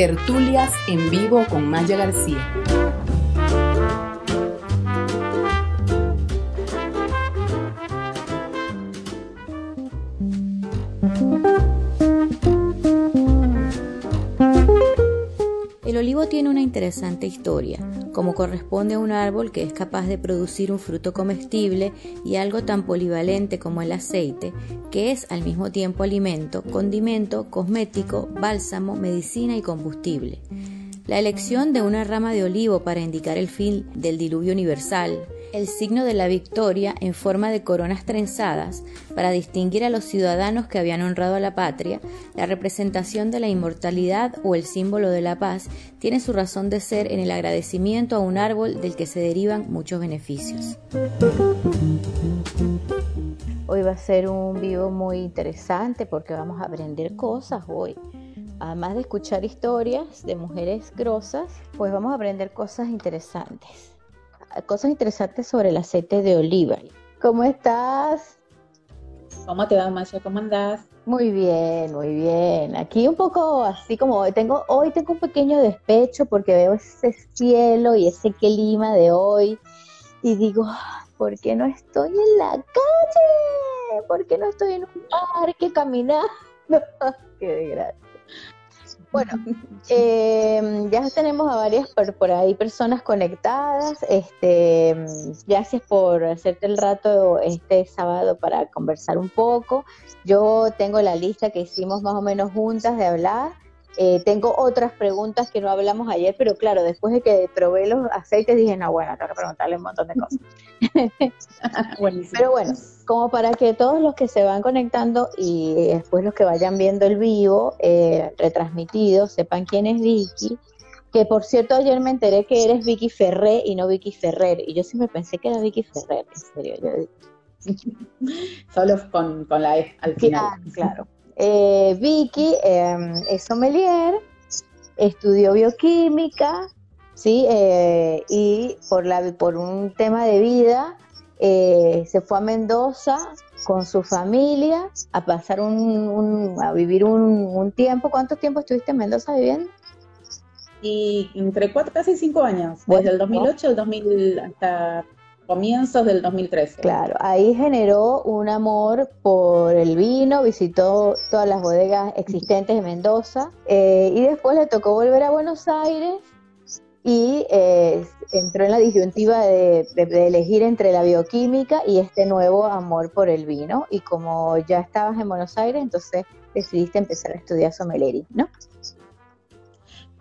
Tertulias en vivo con Maya García. Olivo tiene una interesante historia, como corresponde a un árbol que es capaz de producir un fruto comestible y algo tan polivalente como el aceite, que es al mismo tiempo alimento, condimento, cosmético, bálsamo, medicina y combustible. La elección de una rama de olivo para indicar el fin del diluvio universal, el signo de la victoria en forma de coronas trenzadas para distinguir a los ciudadanos que habían honrado a la patria, la representación de la inmortalidad o el símbolo de la paz tiene su razón de ser en el agradecimiento a un árbol del que se derivan muchos beneficios. Hoy va a ser un vivo muy interesante porque vamos a aprender cosas hoy. Además de escuchar historias de mujeres grosas, pues vamos a aprender cosas interesantes cosas interesantes sobre el aceite de oliva. ¿Cómo estás? ¿Cómo te va, Masha? ¿Cómo andás? Muy bien, muy bien. Aquí un poco así como tengo hoy tengo un pequeño despecho porque veo ese cielo y ese clima de hoy y digo, ¿por qué no estoy en la calle? ¿Por qué no estoy en un parque caminando? qué desgracia. Bueno, eh, ya tenemos a varias por, ahí personas conectadas. Este, gracias por hacerte el rato este sábado para conversar un poco. Yo tengo la lista que hicimos más o menos juntas de hablar. Eh, tengo otras preguntas que no hablamos ayer, pero claro, después de que probé los aceites dije, no, bueno, tengo que preguntarle un montón de cosas. pero bueno, como para que todos los que se van conectando y después los que vayan viendo el vivo eh, retransmitido sepan quién es Vicky. Que por cierto, ayer me enteré que eres Vicky Ferré y no Vicky Ferrer. Y yo siempre pensé que era Vicky Ferrer, en serio. Solo con, la E al final. claro. Eh, Vicky em, es sommelier, estudió bioquímica, ¿sí? Eh, y por, la, por un tema de vida eh, se fue a Mendoza con su familia a pasar un, a vivir un, tiempo. ¿Cuánto tiempo estuviste en Mendoza viviendo? Y entre cuatro, casi cinco años, desde el 2008 al 2000 hasta comienzos del 2013. Claro, ahí generó un amor por el vino, visitó todas las bodegas existentes de Mendoza eh, y después le tocó volver a Buenos Aires y eh, entró en la disyuntiva de, elegir entre la bioquímica y este nuevo amor por el vino. Y como ya estabas en Buenos Aires, entonces decidiste empezar a estudiar sommelería, ¿no?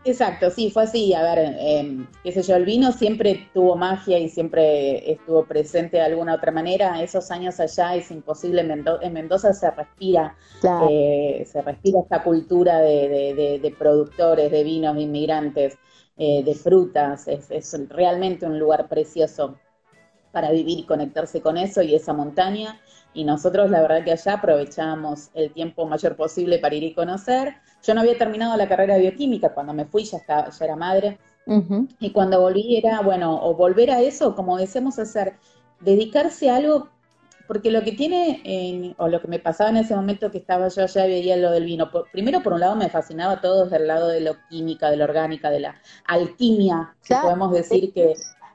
Exacto, sí, fue así. A ver, eh, qué sé yo, el vino siempre tuvo magia y siempre estuvo presente de alguna otra manera. Esos años allá es imposible. En Mendoza se respira, eh, se respira esta cultura de, productores, de vinos, de inmigrantes, eh, de frutas. Es, es realmente un lugar precioso para vivir y conectarse con eso y esa montaña. Y nosotros, la verdad que allá aprovechábamos el tiempo mayor posible para ir y conocer. Yo no había terminado la carrera de bioquímica, cuando me fui ya, estaba, ya era madre. Y cuando volví era, bueno, o volver a eso, como decíamos hacer, dedicarse a algo, porque lo que tiene, o lo que me pasaba en ese momento que estaba yo allá veía lo del vino, primero por un lado me fascinaba todo desde el lado de la química, de la orgánica, de la alquimia, si podemos decir que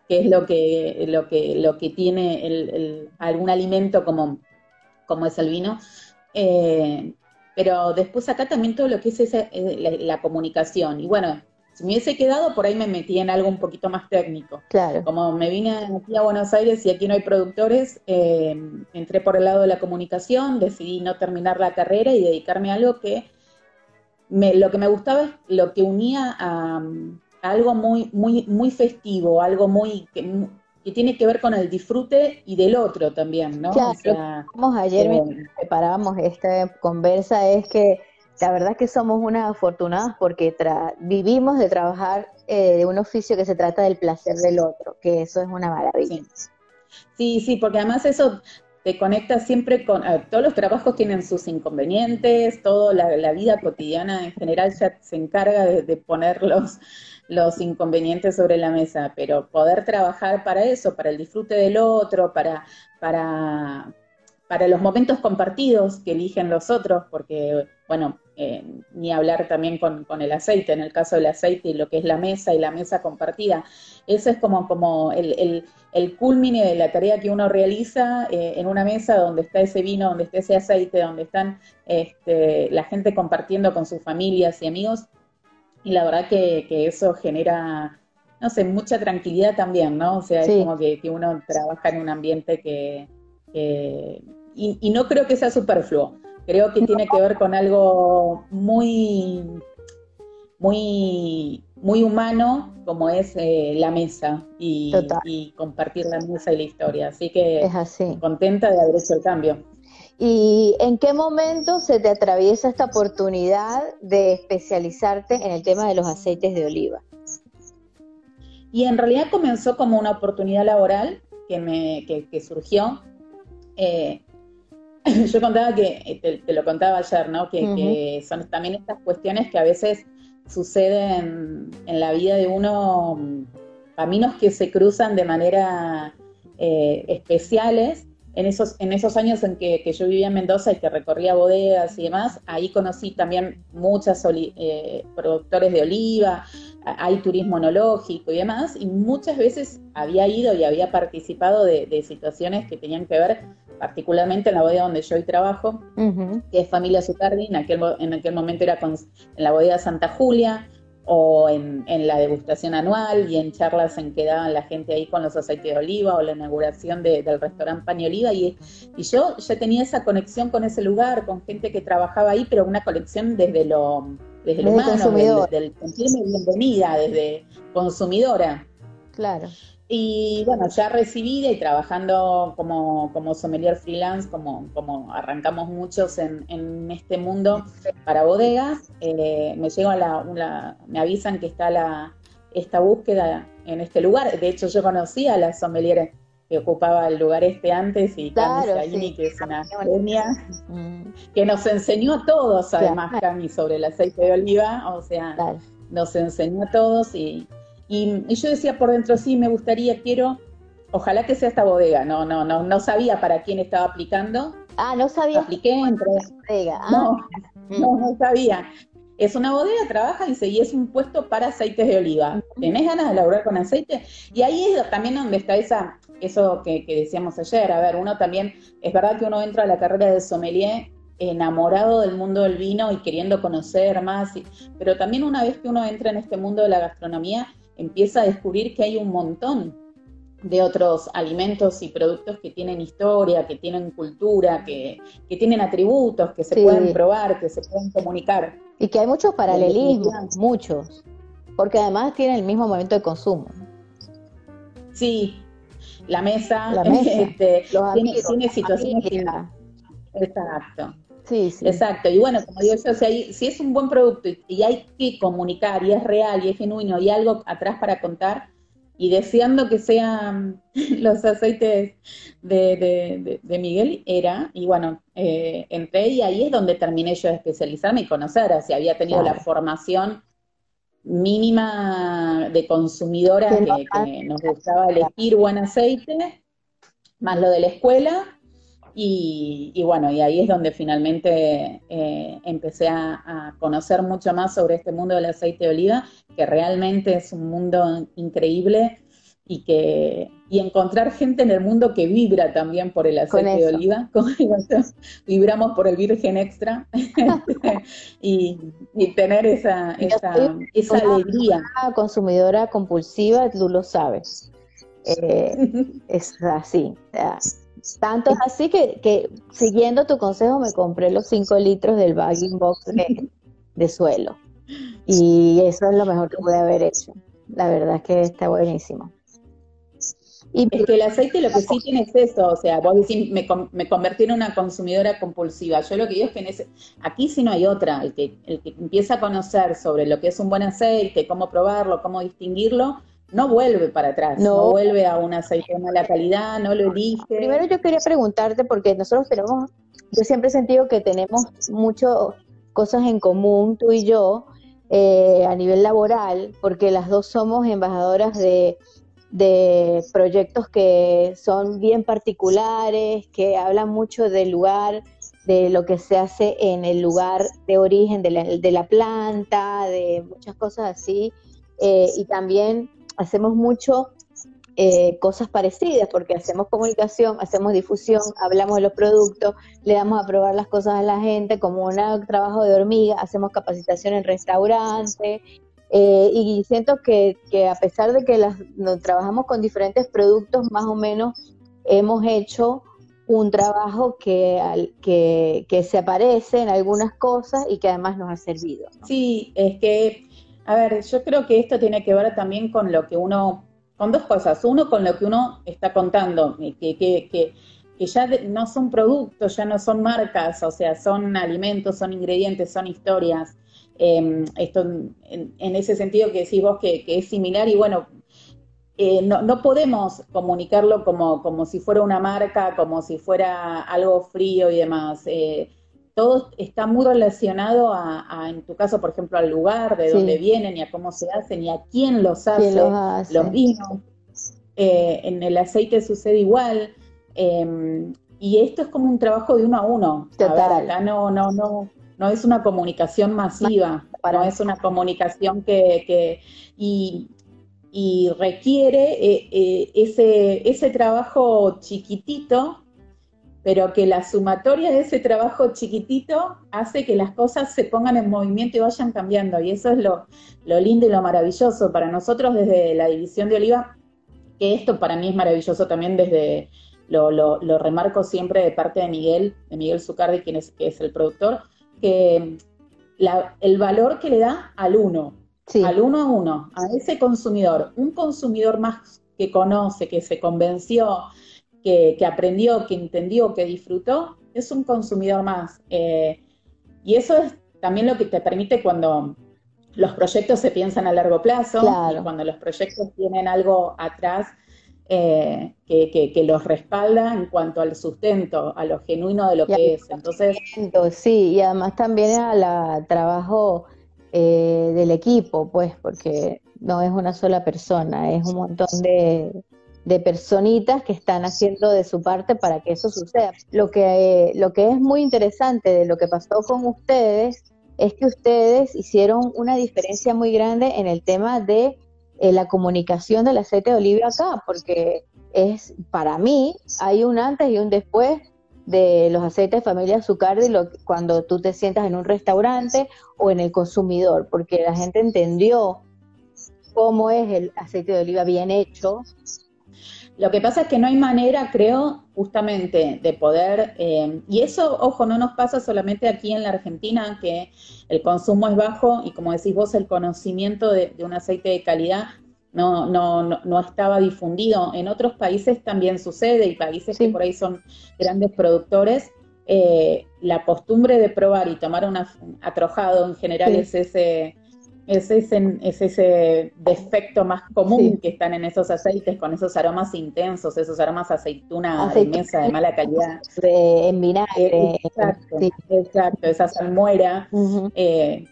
que es lo que, lo que, lo que tiene el, algún alimento como, como es el vino. Eh, pero después acá también todo lo que es esa, eh, la, comunicación. Y bueno, si me hubiese quedado, por ahí me metí en algo un poquito más técnico. Claro. Como me vine aquí a Buenos Aires y aquí no hay productores, eh, entré por el lado de la comunicación, decidí no terminar la carrera y dedicarme a algo que me, lo que me gustaba es lo que unía a, algo muy, muy, muy festivo, algo muy que, tiene que ver con el disfrute y del otro también, ¿no? Claro, ayer mientras preparábamos esta conversa es que la verdad es que somos unas afortunadas porque vivimos de trabajar eh, de un oficio que se trata del placer del otro, que eso es una maravilla. Sí, sí, porque además eso te conecta siempre con, todos los trabajos tienen sus inconvenientes, toda la, vida cotidiana en general ya se encarga de, de ponerlos los inconvenientes sobre la mesa, pero poder trabajar para eso, para el disfrute del otro, para, para, para los momentos compartidos que eligen los otros, porque, bueno, eh, ni hablar también con, el aceite, en el caso del aceite y lo que es la mesa y la mesa compartida. Eso es como, como el, el, culmine de la tarea que uno realiza eh, en una mesa donde está ese vino, donde está ese aceite, donde están este, la gente compartiendo con sus familias y amigos. Y la verdad que, eso genera, no sé, mucha tranquilidad también, ¿no? O sea, es como que, uno trabaja en un ambiente que... y, y no creo que sea superfluo creo que tiene que ver con algo muy, muy, muy humano, como es eh, la mesa y, compartir la mesa y la historia. Así que es así. contenta de haber hecho el cambio. ¿Y en qué momento se te atraviesa esta oportunidad de especializarte en el tema de los aceites de oliva? Y en realidad comenzó como una oportunidad laboral que, me, que, surgió. Eh, yo contaba que, eh, te, lo contaba ayer, ¿no? Que, son también estas cuestiones que a veces suceden en la vida de uno, caminos que se cruzan de manera eh, especiales. En esos, en esos años en que, yo vivía en Mendoza y que recorría bodegas y demás, ahí conocí también muchas eh, productores de oliva, hay turismo onológico y demás, y muchas veces había ido y había participado de, de situaciones que tenían que ver particularmente en la bodega donde yo hoy trabajo, que es Familia Zucardi, en aquel, en aquel momento era en la bodega Santa Julia, o en, la degustación anual y en charlas en que daban la gente ahí con los aceites de oliva o la inauguración del restaurante Pan y Oliva y, y, yo ya tenía esa conexión con ese lugar, con gente que trabajaba ahí, pero una conexión desde lo, desde lo humano, desde, el sentirme bienvenida, desde consumidora. Claro. Y bueno, ya recibida y trabajando como, como sommelier freelance, como, como arrancamos muchos en, en este mundo para bodegas, eh, me llego a la, me avisan que está la, esta búsqueda en este lugar. De hecho, yo conocí a la sommelier que ocupaba el lugar este antes y claro, Cami que es una genia, mm. que nos enseñó a todos, además, Cami, sobre el aceite de oliva, o sea, nos enseñó a todos y y, yo decía por dentro, sí, me gustaría, quiero, ojalá que sea esta bodega. No, no, no, no sabía para quién estaba aplicando. Ah, no sabía. Apliqué entre. Bodega. Ah. No, no, sabía. Es una bodega, trabaja y es un puesto para aceites de oliva. ¿Tenés ganas de laburar con aceite? Y ahí es también donde está esa, eso que, que decíamos ayer. A ver, uno también, es verdad que uno entra a la carrera de sommelier enamorado del mundo del vino y queriendo conocer más, pero también una vez que uno entra en este mundo de la gastronomía, empieza a descubrir que hay un montón de otros alimentos y productos que tienen historia, que tienen cultura, que, tienen atributos, que se pueden probar, que se pueden comunicar. Y que hay muchos paralelismos, muchos, porque además tienen el mismo momento de consumo. Sí, la mesa, este, tiene, situaciones. Exacto. Sí, sí. Exacto. Y bueno, como digo yo, si, es un buen producto y, hay que comunicar y es real y es genuino y algo atrás para contar y deseando que sean los aceites de, Miguel, era, y bueno, eh, entré y ahí es donde terminé yo de especializarme y conocer, si había tenido la formación mínima de consumidora que, que nos gustaba elegir buen aceite, más lo de la escuela, y, bueno, y ahí es donde finalmente eh, empecé a, conocer mucho más sobre este mundo del aceite de oliva, que realmente es un mundo increíble y que y encontrar gente en el mundo que vibra también por el aceite de oliva, vibramos por el virgen extra y, tener esa, esa, esa alegría. Consumidora compulsiva, tú lo sabes. Eh, es así. Tanto es así que, siguiendo tu consejo me compré los 5 litros del bagging box de, suelo. Y eso es lo mejor que pude haber hecho. La verdad es que está buenísimo. Y es que el aceite lo que sí tiene es eso, o sea, vos decís, me, me convertí en una consumidora compulsiva. Yo lo que digo es que en ese, aquí sí no hay otra. El que, el que empieza a conocer sobre lo que es un buen aceite, cómo probarlo, cómo distinguirlo, no vuelve para atrás, no, vuelve a un aceite de mala calidad, no lo elige. Primero yo quería preguntarte, porque nosotros tenemos, yo siempre he sentido que tenemos muchas cosas en común, tú y yo, eh, a nivel laboral, porque las dos somos embajadoras de, de proyectos que son bien particulares, que hablan mucho del lugar, de lo que se hace en el lugar de origen de la, de la planta, de muchas cosas así. Eh, y también hacemos mucho eh, cosas parecidas, porque hacemos comunicación, hacemos difusión, hablamos de los productos, le damos a probar las cosas a la gente, como un trabajo de hormiga, hacemos capacitación en restaurantes, eh, y siento que, a pesar de que las, trabajamos con diferentes productos, más o menos hemos hecho un trabajo que, que, que se aparece en algunas cosas y que además nos ha servido. Sí, es que, a ver, yo creo que esto tiene que ver también con lo que uno, con dos cosas. Uno, con lo que uno está contando, que, que, que, que ya no son productos, ya no son marcas, o sea, son alimentos, son ingredientes, son historias. Em, esto en, ese sentido que decís vos que, es similar y bueno, eh, no, no, podemos comunicarlo como, como si fuera una marca, como si fuera algo frío y demás. Eh, todo está muy relacionado a, en tu caso, por ejemplo, al lugar de donde vienen y a cómo se hacen y a quién los hace, los, vinos. Eh, en el aceite sucede igual. Em, y esto es como un trabajo de uno a uno. acá no, no, no, no es una comunicación masiva, no es una comunicación que, y, requiere eh, eh, ese, ese trabajo chiquitito, pero que la sumatoria de ese trabajo chiquitito hace que las cosas se pongan en movimiento y vayan cambiando. Y eso es lo, lindo y lo maravilloso para nosotros desde la división de Oliva, que esto para mí es maravilloso también desde, lo, lo, remarco siempre de parte de Miguel, de Miguel Zucardi, quien es, que es el productor, que el valor que le da al uno, al uno a uno, a ese consumidor, un consumidor más que conoce, que se convenció, que, aprendió, que entendió, que disfrutó, es un consumidor más. Eh, y eso es también lo que te permite cuando los proyectos se piensan a largo plazo y cuando los proyectos tienen algo atrás eh, que, los respalda en cuanto al sustento, a lo genuino de lo que es. Entonces, sí, y además también al trabajo eh, del equipo, pues, porque no es una sola persona, es un montón de, de personitas que están haciendo de su parte para que eso suceda. Lo que, lo que es muy interesante de lo que pasó con ustedes es que ustedes hicieron una diferencia muy grande en el tema de eh, la comunicación del aceite de oliva acá, porque es, para mí, hay un antes y un después de los aceites de familia Azucardi lo, cuando tú te sientas en un restaurante o en el consumidor, porque la gente entendió cómo es el aceite de oliva bien hecho, lo que pasa es que no hay manera, creo, justamente de poder, eh, y eso, ojo, no nos pasa solamente aquí en la Argentina, que el consumo es bajo y como decís vos, el conocimiento de, un aceite de calidad no, no, no, estaba difundido. En otros países también sucede y países que por ahí son grandes productores. Eh, la costumbre de probar y tomar un atrojado en general es ese es ese, es ese defecto más común que están en esos aceites con esos aromas intensos, esos aromas aceituna de mesa de mala calidad. De, en vinagre. Exacto, exacto esa salmuera. Eh,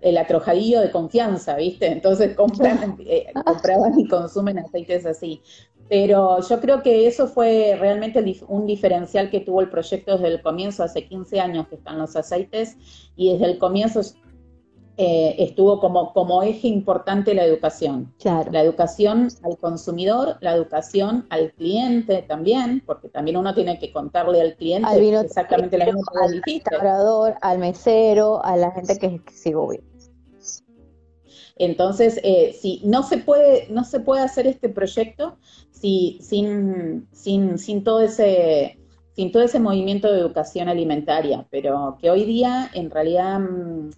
el atrojadillo de confianza, ¿viste? Entonces compran, eh, compraban y consumen aceites así. Pero yo creo que eso fue realmente un diferencial que tuvo el proyecto desde el comienzo, hace 15 años que están los aceites, y desde el comienzo eh, estuvo como, como eje importante la educación. La educación al consumidor, la educación al cliente también, porque también uno tiene que contarle al cliente exactamente la misma al restaurador, al mesero, a la gente que, sigue bien. Entonces, eh, si no se puede, no se puede hacer este proyecto si, sin, sin, sin todo ese sin todo ese movimiento de educación alimentaria, pero que hoy día en realidad mm,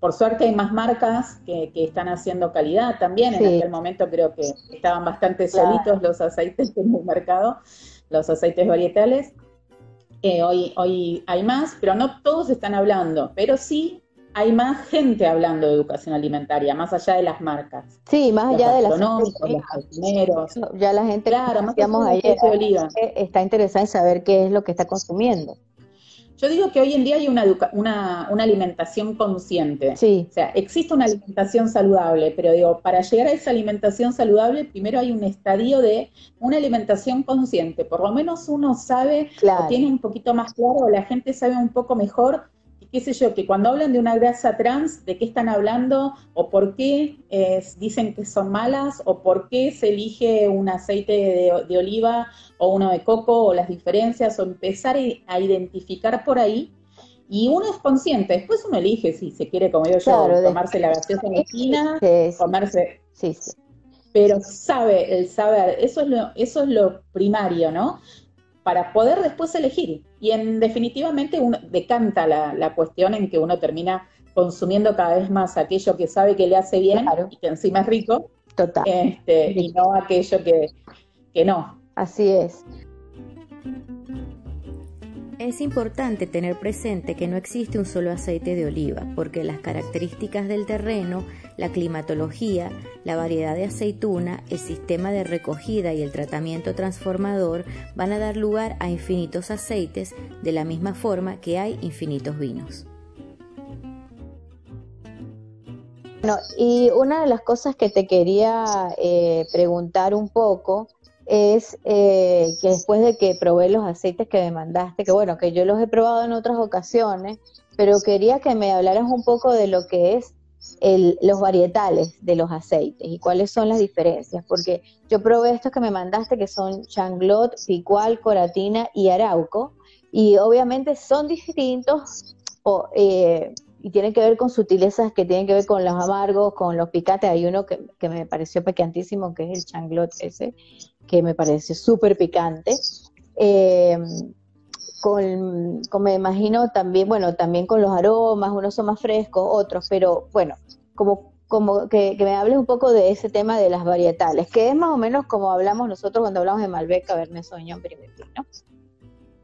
por suerte hay más marcas que, están haciendo calidad también. En aquel momento creo que estaban bastante solitos los aceites en el mercado, los aceites varietales. Eh, hoy, hoy hay más, pero no todos están hablando, pero sí hay más gente hablando de educación alimentaria, más allá de las marcas. Sí, más allá de las los cocineros. Ya la gente, claro, más ayer, está interesada en saber qué es lo que está consumiendo. Yo digo que hoy en día hay una, una, una, alimentación consciente. Sí. O sea, existe una alimentación saludable, pero digo, para llegar a esa alimentación saludable, primero hay un estadio de una alimentación consciente. Por lo menos uno sabe, o tiene un poquito más claro, o la gente sabe un poco mejor qué sé yo, que cuando hablan de una grasa trans, ¿de qué están hablando? ¿O por qué dicen que son malas? ¿O por qué se elige un aceite de, oliva o uno de coco? ¿O las diferencias? O empezar a identificar por ahí. Y uno es consciente, después uno elige si se quiere, como digo yo, tomarse la gaseosa en la esquina, comerse... Sí, sí. Pero sabe, el saber, eso es lo, eso es lo primario, ¿no? para poder después elegir. Y en definitivamente uno decanta la, cuestión en que uno termina consumiendo cada vez más aquello que sabe que le hace bien y que encima es rico, Total. Este, y no aquello que, que no. Así es. Es importante tener presente que no existe un solo aceite de oliva, porque las características del terreno, la climatología, la variedad de aceituna, el sistema de recogida y el tratamiento transformador van a dar lugar a infinitos aceites de la misma forma que hay infinitos vinos. Bueno, y una de las cosas que te quería eh, preguntar un poco es eh, que después de que probé los aceites que me mandaste, que bueno, que yo los he probado en otras ocasiones, pero quería que me hablaras un poco de lo que es los varietales de los aceites y cuáles son las diferencias, porque yo probé estos que me mandaste que son changlot, picual, coratina y arauco, y obviamente son distintos eh, y tienen que ver con sutilezas que tienen que ver con los amargos, con los picantes. Hay uno que, que me pareció picantísimo, que es el changlot ese, que me parece súper picante. Eh, con, me imagino también, bueno, también con los aromas, unos son más frescos, otros, pero bueno, como, como que, me hables un poco de ese tema de las varietales, que es más o menos como hablamos nosotros cuando hablamos de Malbec, Cabernet Sauvignon, ¿no?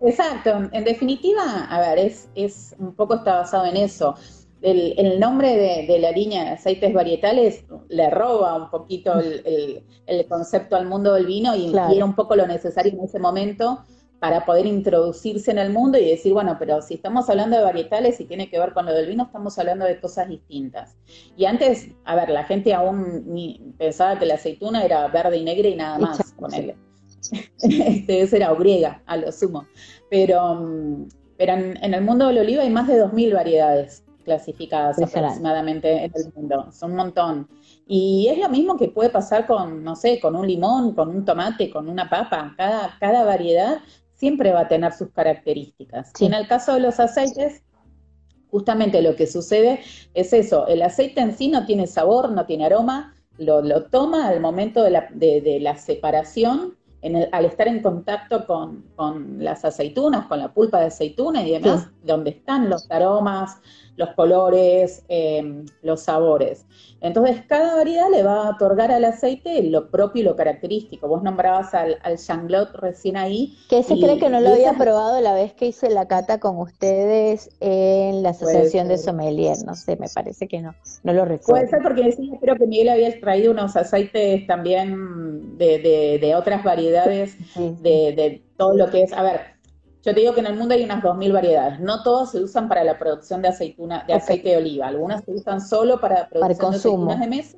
Exacto, en definitiva, a ver, es, es un poco está basado en eso el, nombre de, la línea de aceites varietales le roba un poquito el, concepto al mundo del vino y, era un poco lo necesario en ese momento para poder introducirse en el mundo y decir, bueno, pero si estamos hablando de varietales y tiene que ver con lo del vino, estamos hablando de cosas distintas. Y antes, a ver, la gente aún pensaba que la aceituna era verde y negra y nada más, con él. Este, esa era griega, a lo sumo. Pero, mm, pero en, en, el mundo del oliva hay más de 2.000 variedades clasificadas aproximadamente en el mundo. Son un montón. Y es lo mismo que puede pasar con, no sé, con un limón, con un tomate, con una papa. Cada, cada variedad siempre va a tener sus características. Y en el caso de los aceites, justamente lo que sucede es eso, el aceite en sí no tiene sabor, no tiene aroma, lo, lo toma al momento de la, de, la separación, en el, al estar en contacto con, con, las aceitunas, con la pulpa de aceituna y demás, donde están los aromas, los colores, em, los sabores. Entonces, cada variedad le va a otorgar al aceite lo propio y lo característico. Vos nombrabas al, al Changlot recién ahí. Que se cree que no lo había probado la vez que hice la cata con ustedes en la Asociación de Sommelier. No sé, me parece que no, no lo recuerdo. Puede ser porque sí, creo que Miguel había traído unos aceites también de, de, otras variedades, De, de todo lo que es, a ver, yo te digo que en el mundo hay unas 2.000 variedades. No todas se usan para la producción de aceituna, de aceite de oliva. Algunas se usan solo para producción de aceitunas de mesa.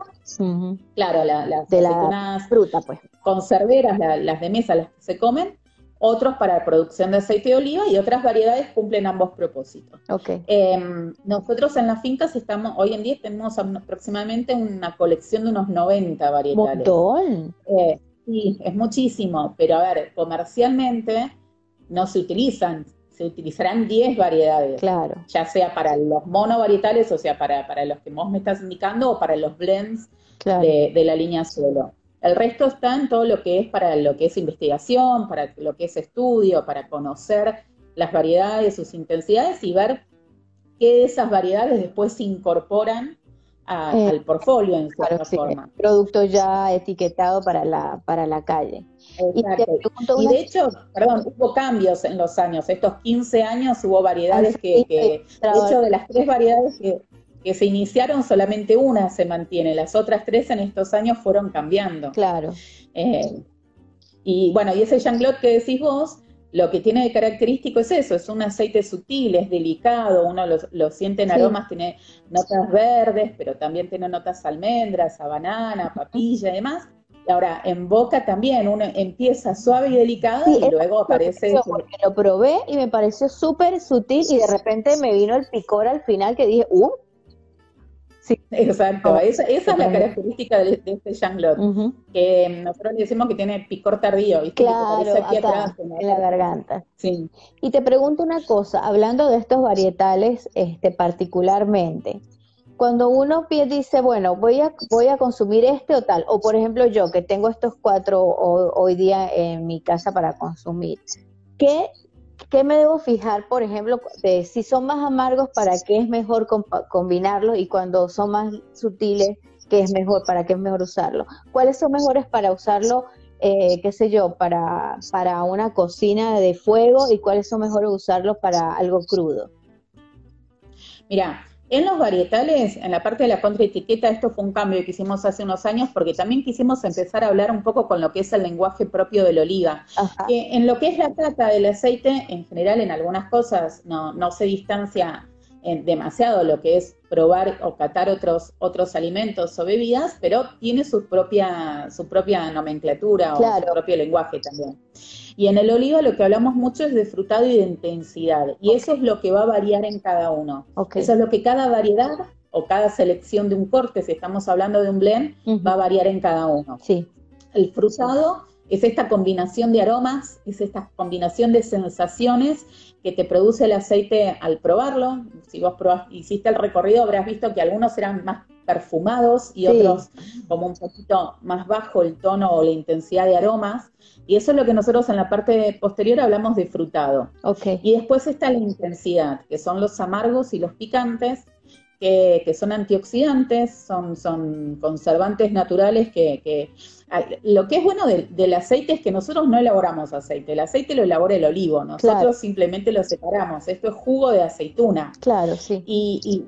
Claro, las de aceitunas fruta, pues. conserveras, las de mesa, las que se comen. Otros para la producción de aceite de oliva y otras variedades cumplen ambos propósitos. Okay. Em, nosotros en las fincas estamos, hoy en día tenemos aproximadamente una colección de unos 90 variedades. ¿Montón? Eh, sí, es muchísimo, pero a ver, comercialmente no se utilizan, se utilizarán 10 variedades. Claro. Ya sea para los monovarietales, o sea, para, para los que vos me estás indicando, o para los blends de, la línea suelo. El resto está en todo lo que es para lo que es investigación, para lo que es estudio, para conocer las variedades, sus intensidades y ver qué de esas variedades después se incorporan eh, al portfolio en cierta forma. producto ya etiquetado para la, para la calle. Y, de hecho, perdón, hubo cambios en los años, estos 15 años hubo variedades que, de hecho, de las tres variedades que, se iniciaron, solamente una se mantiene, las otras tres en estos años fueron cambiando. Claro. Eh, y bueno, y ese Janglot que decís vos, lo que tiene de característico es eso, es un aceite sutil, es delicado, uno lo, siente en aromas, tiene notas verdes, pero también tiene notas almendras, a banana, papilla y demás. Y ahora, en boca también, uno empieza suave y delicado y luego aparece... Porque lo probé y me pareció súper sutil y de repente me vino el picor al final que dije, ¡uh! Sí. Exacto, esa, es la característica de, este Janglot, que nosotros decimos que tiene picor tardío, Claro, en la garganta. Sí. Y te pregunto una cosa, hablando de estos varietales este, particularmente, cuando uno dice, bueno, voy a, voy a consumir este o tal, o por ejemplo yo que tengo estos cuatro hoy día en mi casa para consumir, ¿qué ¿qué me debo fijar, por ejemplo, de si son más amargos, para qué es mejor combinarlos y cuando son más sutiles, qué es mejor, para qué es mejor usarlo? ¿Cuáles son mejores para usarlo, eh, qué sé yo, para, para una cocina de fuego y cuáles son mejores usarlos para algo crudo? Mira, en los varietales, en la parte de la contraetiqueta, esto fue un cambio que hicimos hace unos años porque también quisimos empezar a hablar un poco con lo que es el lenguaje propio del oliva. en lo que es la trata del aceite, en general en algunas cosas no, no se distancia demasiado lo que es probar o catar otros, otros alimentos o bebidas, pero tiene su propia, su propia nomenclatura o su propio lenguaje también. Y en el oliva lo que hablamos mucho es de frutado y de intensidad, y eso es lo que va a variar en cada uno. Eso es lo que cada variedad o cada selección de un corte, si estamos hablando de un blend, va a variar en cada uno. Sí. El frutado es esta combinación de aromas, es esta combinación de sensaciones que te produce el aceite al probarlo. Si vos hiciste el recorrido, habrás visto que algunos eran más perfumados y otros como un poquito más bajo el tono o la intensidad de aromas. Y eso es lo que nosotros en la parte posterior hablamos de frutado. Okay. Y después está la intensidad, que son los amargos y los picantes, que, son antioxidantes, son, son conservantes naturales que, lo que es bueno del, aceite es que nosotros no elaboramos aceite, el aceite lo elabora el olivo, nosotros simplemente lo separamos, esto es jugo de aceituna. Claro, sí. Y, y,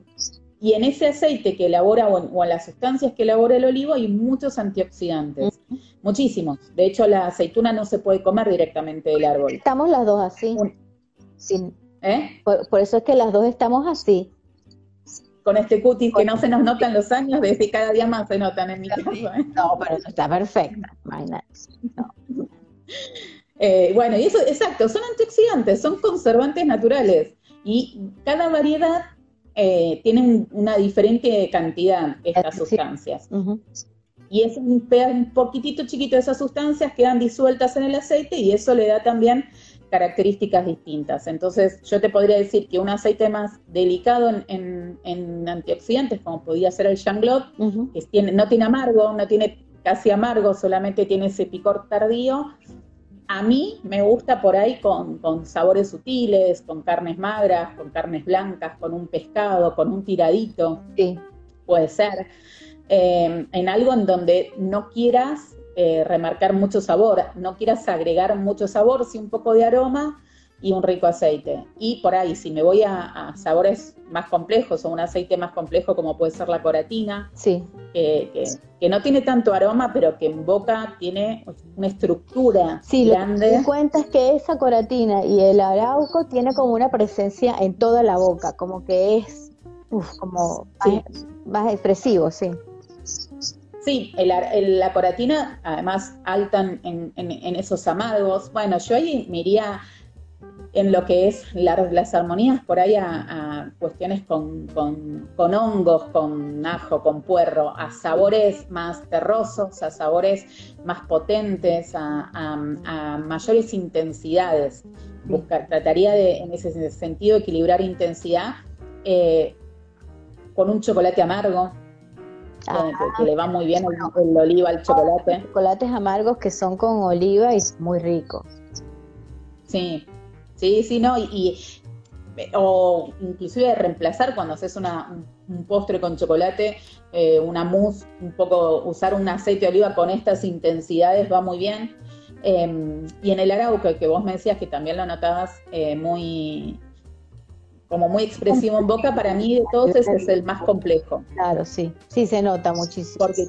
en ese aceite que elabora o en, las sustancias que elabora el olivo hay muchos antioxidantes, muchísimos. De hecho, la aceituna no se puede comer directamente del árbol. Estamos las dos así. ¿Eh? por eso es que las dos estamos así con este cutis que no se nos notan los años, desde cada día más se notan en mi caso. ¿eh? No, pero está perfecta. Eh, bueno, y eso, exacto, son antioxidantes, son conservantes naturales y cada variedad eh, tiene una diferente cantidad estas sustancias. Y es un, un poquitito chiquito de esas sustancias quedan disueltas en el aceite y eso le da también características distintas. Entonces, yo te podría decir que un aceite más delicado en, antioxidantes, como podría ser el Janglot, que tiene, no tiene amargo, no tiene casi amargo, solamente tiene ese picor tardío. A mí me gusta por ahí con, sabores sutiles, con carnes magras, con carnes blancas, con un pescado, con un tiradito. Sí. Puede ser. Eh, en algo en donde no quieras eh, remarcar mucho sabor, no quieras agregar mucho sabor, sí un poco de aroma y un rico aceite. Y por ahí, si me voy a, sabores más complejos o un aceite más complejo como puede ser la coratina, sí. que, no tiene tanto aroma, pero que en boca tiene una estructura sí, grande. Lo que cuenta es que esa coratina y el arauco tiene como una presencia en toda la boca, como que es como más expresivo, sí. Sí, la coratina, además, alta en, esos amargos. Bueno, yo ahí me iría en lo que es las armonías por ahí a, cuestiones con, hongos, con ajo, con puerro, a sabores más terrosos, a sabores más potentes, a, mayores intensidades. trataría de, en ese sentido, equilibrar intensidad eh, con un chocolate amargo, que, le va muy bien el, oliva al chocolate. Chocolates amargos que son con oliva y muy ricos. Sí, sí, sí, no, y, o inclusive reemplazar cuando haces una, un postre con chocolate, eh, una mousse, un poco usar un aceite de oliva con estas intensidades va muy bien. Em, y en el arauco, que vos me decías que también lo notabas eh, muy, como muy expresivo en boca, para mí de todos ese es el más complejo. Claro, sí, sí se nota muchísimo. Porque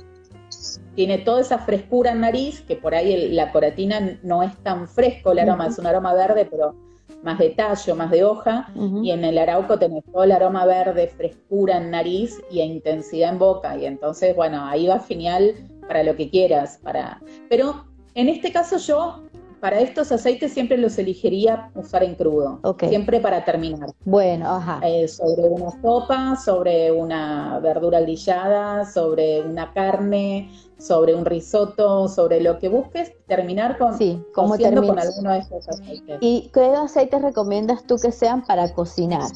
tiene toda esa frescura en nariz, que por ahí la coratina no es tan fresco el aroma, es un aroma verde, pero más de tallo, más de hoja, y en el arauco tenés todo el aroma verde, frescura en nariz y intensidad en boca, y entonces, bueno, ahí va genial para lo que quieras, para... Pero en este caso yo para estos aceites siempre los elegiría usar en crudo, siempre para terminar. Bueno, ajá. Eh, sobre una sopa, sobre una verdura grillada, sobre una carne, sobre un risotto, sobre lo que busques, terminar con, sí, con alguno de estos aceites. ¿Y qué aceites recomiendas tú que sean para cocinar?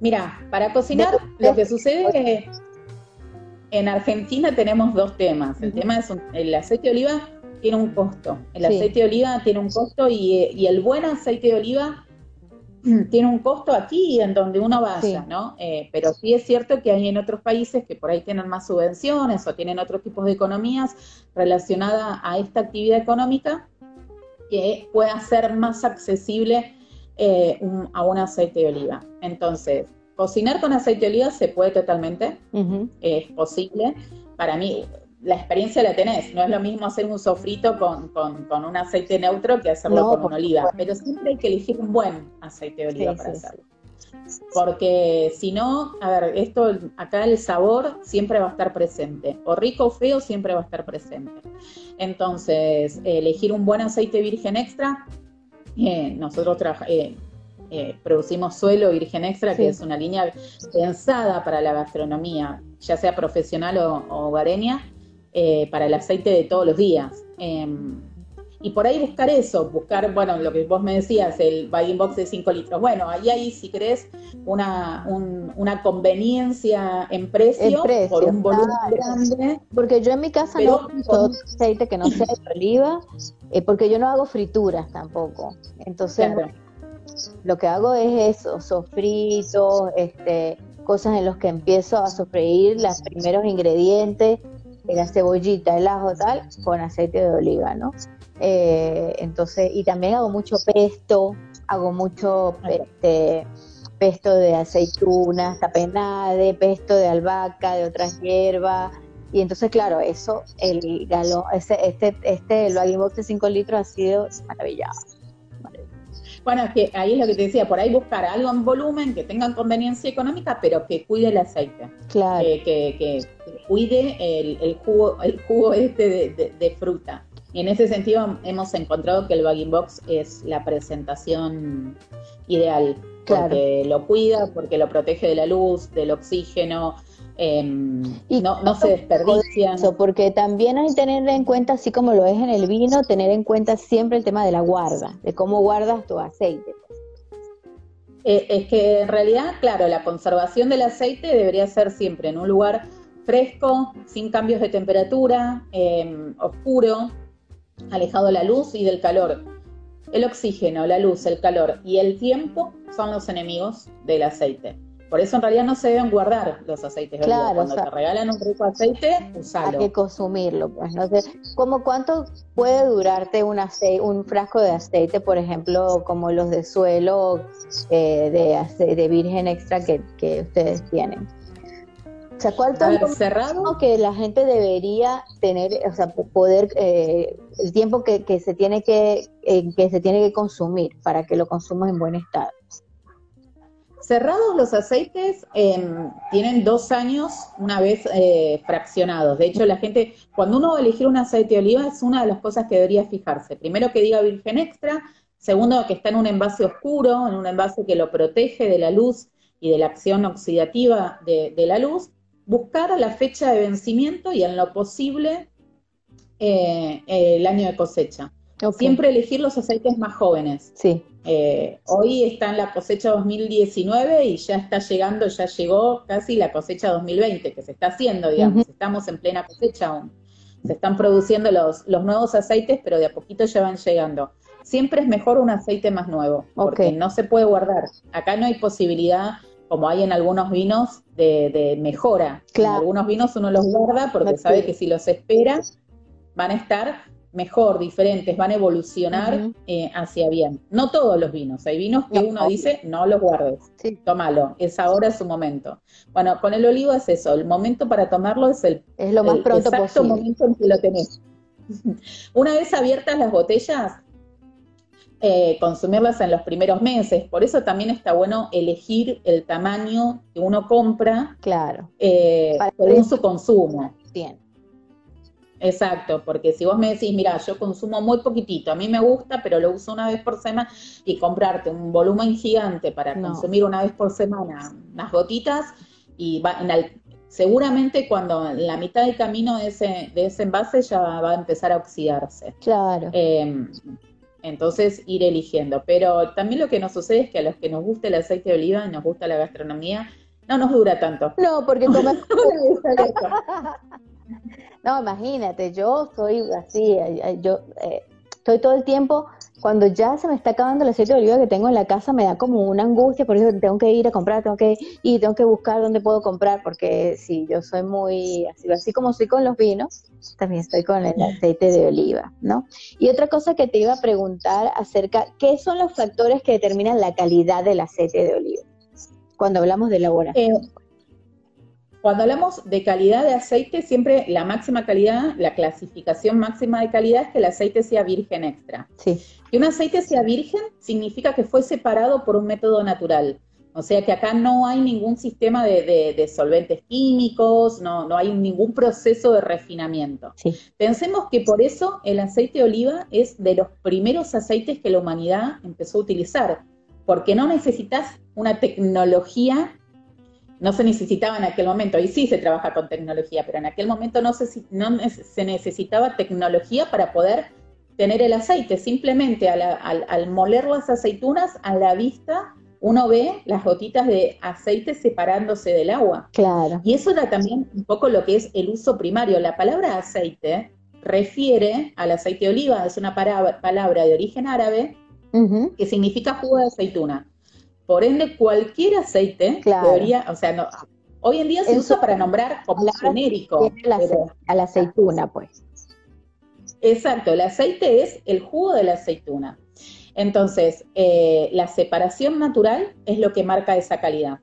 Mira, para cocinar lo que sucede es que en Argentina tenemos dos temas. El tema es el aceite de oliva tiene un costo. El aceite de oliva tiene un costo y, el buen aceite de oliva tiene un costo aquí en donde uno vaya, ¿no? Eh, pero sí es cierto que hay en otros países que por ahí tienen más subvenciones o tienen otros tipos de economías relacionadas a esta actividad económica que pueda ser más accesible eh, a un aceite de oliva. Entonces, cocinar con aceite de oliva se puede totalmente, es posible. Para mí, la experiencia la tenés. No es lo mismo hacer un sofrito con, un aceite neutro que hacerlo con una oliva. Pero siempre hay que elegir un buen aceite de oliva para hacerlo. Porque si no, a ver, esto acá el sabor siempre va a estar presente. O rico o feo siempre va a estar presente. Entonces, elegir un buen aceite virgen extra. Eh, nosotros eh, eh, producimos suelo virgen extra, que es una línea pensada para la gastronomía, ya sea profesional o, o hogareña eh, para el aceite de todos los días. Em, y por ahí buscar eso, buscar, bueno, lo que vos me decías, el bagging box de 5 litros. Bueno, ahí hay, si crees, una, una conveniencia en precio, por un volumen grande. Porque yo en mi casa no uso aceite que no sea de oliva, eh, porque yo no hago frituras tampoco. Entonces, lo que hago es eso, sofritos, este, cosas en las que empiezo a sofreír los primeros ingredientes la cebollita, el ajo tal, con aceite de oliva, ¿no? Eh, entonces, y también hago mucho pesto, hago mucho este, pesto de aceitunas, tapenade, pesto de albahaca, de otras hierbas. Y entonces, claro, eso, el galón, ese, este, este, el box de 5 litros ha sido maravilloso. Bueno, es que ahí es lo que te decía, por ahí buscar algo en volumen que tenga conveniencia económica, pero que cuide el aceite. Claro. que, cuide el, jugo, el jugo este de, fruta. Y en ese sentido hemos encontrado que el bagging box es la presentación ideal. Porque lo cuida, porque lo protege de la luz, del oxígeno, Em, y no, no se desperdician. porque también hay que tener en cuenta, así como lo es en el vino, tener en cuenta siempre el tema de la guarda, de cómo guardas tu aceite. Eh, es que en realidad, claro, la conservación del aceite debería ser siempre en un lugar fresco, sin cambios de temperatura, em, oscuro, alejado de la luz y del calor. El oxígeno, la luz, el calor y el tiempo son los enemigos del aceite. Por eso en realidad no se deben guardar los aceites claro, Cuando te regalan un rico aceite, usalo. Hay que consumirlo, pues. No sé, ¿cómo cuánto puede durarte un, un frasco de aceite, por ejemplo, como los de suelo eh, de, de virgen extra que, ustedes tienen? O sea, ¿cuánto cerrado que la gente debería tener, o sea, poder eh, el tiempo que, que se tiene que eh, que se tiene que consumir para que lo consumas en buen estado? Cerrados los aceites em, tienen dos años una vez eh, fraccionados. De hecho, la gente, cuando uno va a elegir un aceite de oliva, es una de las cosas que debería fijarse. Primero que diga virgen extra, segundo que está en un envase oscuro, en un envase que lo protege de la luz y de la acción oxidativa de, la luz. Buscar la fecha de vencimiento y en lo posible eh, el año de cosecha. Siempre elegir los aceites más jóvenes. Sí. Eh, hoy está en la cosecha 2019 y ya está llegando, ya llegó casi la cosecha 2020, que se está haciendo, digamos, estamos en plena cosecha aún. Se están produciendo los, los nuevos aceites, pero de a poquito ya van llegando. Siempre es mejor un aceite más nuevo, porque no se puede guardar. Acá no hay posibilidad, como hay en algunos vinos, de, mejora. En algunos vinos uno los guarda porque sabe que si los espera van a estar mejor, diferentes, van a evolucionar eh, hacia bien. No todos los vinos, hay vinos que uno dice, no los guardes, tómalo, es ahora su momento. Bueno, con el olivo es eso, el momento para tomarlo es el, es lo más pronto exacto momento en que lo tenés. Una vez abiertas las botellas, eh, consumirlas en los primeros meses. Por eso también está bueno elegir el tamaño que uno compra claro. Eh, según su consumo. Bien. Exacto, porque si vos me decís, mira, yo consumo muy poquitito, a mí me gusta, pero lo uso una vez por semana, y comprarte un volumen gigante para consumir una vez por semana unas gotitas, y va en seguramente cuando en la mitad del camino de ese, de ese envase ya va a empezar a oxidarse. Claro. Em, entonces, ir eligiendo. Pero también lo que nos sucede es que a los que nos gusta el aceite de oliva y nos gusta la gastronomía, no nos dura tanto. No, porque no, imagínate, yo soy así, yo eh, estoy todo el tiempo cuando ya se me está acabando el aceite de oliva que tengo en la casa, me da como una angustia, por eso tengo que ir a comprar, tengo que ir, tengo que buscar dónde puedo comprar, porque si yo soy muy, así, así como soy con los vinos, también estoy con el aceite de oliva, ¿no? Y otra cosa que te iba a preguntar acerca, ¿qué son los factores que determinan la calidad del aceite de oliva? Cuando hablamos de elaboración. Eh, cuando hablamos de calidad de aceite, siempre la máxima calidad, la clasificación máxima de calidad es que el aceite sea virgen extra. Sí. Que un aceite sea virgen significa que fue separado por un método natural. O sea que acá no hay ningún sistema de, solventes químicos, no, no, hay ningún proceso de refinamiento. Sí. Pensemos que por eso el aceite de oliva es de los primeros aceites que la humanidad empezó a utilizar, porque no necesitas una tecnología no se necesitaba en aquel momento, y sí se trabaja con tecnología, pero en aquel momento no se, no se necesitaba tecnología para poder tener el aceite. Simplemente al, moler las aceitunas, a la vista uno ve las gotitas de aceite separándose del agua. Claro. Y eso era también un poco lo que es el uso primario. La palabra aceite refiere al aceite de oliva, es una palabra de origen árabe que significa jugo de aceituna. Por ende, cualquier aceite debería, o sea, no, hoy en día se usa para nombrar como genérico. a la aceituna, pues. Exacto, el aceite es el jugo de la aceituna. Entonces, eh, la separación natural es lo que marca esa calidad.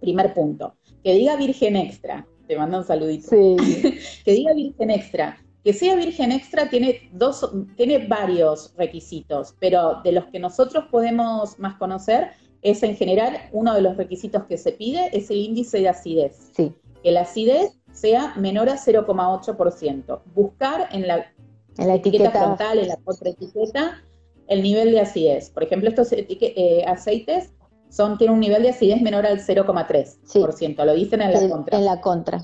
Primer punto. Que diga virgen extra. Te mando un saludito. Sí. que diga virgen extra. Que sea virgen extra tiene dos, tiene varios requisitos, pero de los que nosotros podemos más conocer es en general uno de los requisitos que se pide, es el índice de acidez. Sí. Que la acidez sea menor a 0,8%. Buscar en la, etiqueta, frontal, en la contraetiqueta, el nivel de acidez. Por ejemplo, estos eh, aceites son, tienen un nivel de acidez menor al 0,3%. Lo dicen en la contra. En la contra.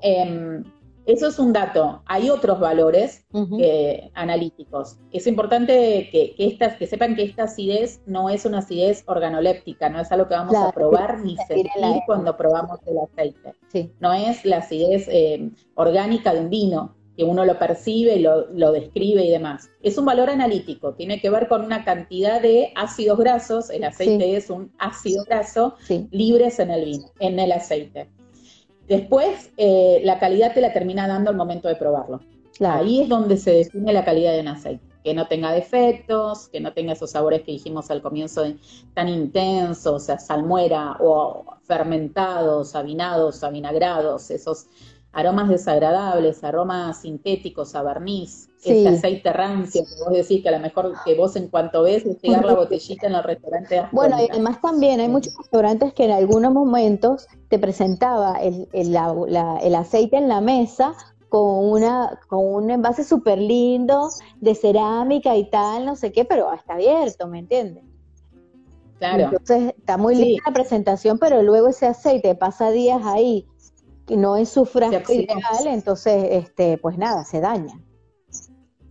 Em, eso es un dato. Hay otros valores eh, analíticos. Es importante que, estas, que sepan que esta acidez no es una acidez organoléptica, no es algo que vamos a probar ni sentir cuando probamos el aceite. No es la acidez eh, orgánica de un vino, que uno lo percibe, lo, lo describe y demás. Es un valor analítico, tiene que ver con una cantidad de ácidos grasos, el aceite es un ácido graso, libres en el vino, en el aceite. Después, eh, la calidad te la termina dando al momento de probarlo. Ahí es donde se define la calidad de un aceite. Que no tenga defectos, que no tenga esos sabores que dijimos al comienzo tan intensos, a salmuera o fermentados, avinados, avinagrados, esos aromas desagradables, aromas sintéticos a barniz, ese aceite rancio que vos decís que a lo mejor que vos en cuanto ves llegar la botellita en el restaurante. Bueno, y además también hay muchos restaurantes que en algunos momentos te presentaba el, el, el aceite en la mesa con una con un envase súper lindo de cerámica y tal, no sé qué, pero está abierto, ¿me entiendes? Claro. Entonces está muy linda la presentación, pero luego ese aceite pasa días ahí no es su frasco ideal, entonces, este, pues nada, se daña.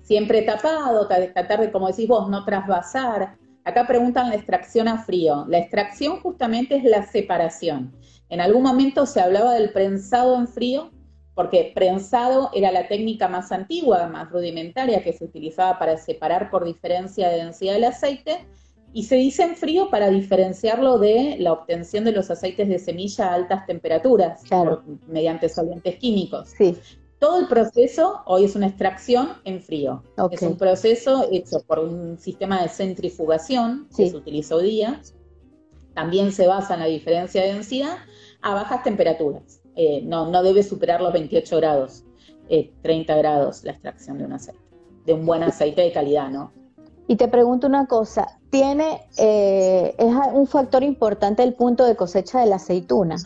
Siempre tapado, tratar de, como decís vos, no trasvasar. Acá preguntan la extracción a frío. La extracción justamente es la separación. En algún momento se hablaba del prensado en frío, porque prensado era la técnica más antigua, más rudimentaria que se utilizaba para separar por diferencia de densidad del aceite, y se dice en frío para diferenciarlo de la obtención de los aceites de semilla a altas temperaturas mediante solventes químicos. Sí. Todo el proceso hoy es una extracción en frío. Es un proceso hecho por un sistema de centrifugación que se utiliza hoy día. También se basa en la diferencia de densidad a bajas temperaturas. Eh, no, no debe superar los 28 grados, 30 eh, grados la extracción de un aceite, de un buen aceite de calidad, ¿no? Y te pregunto una cosa, ¿tiene, eh, es un factor importante el punto de cosecha de la aceituna?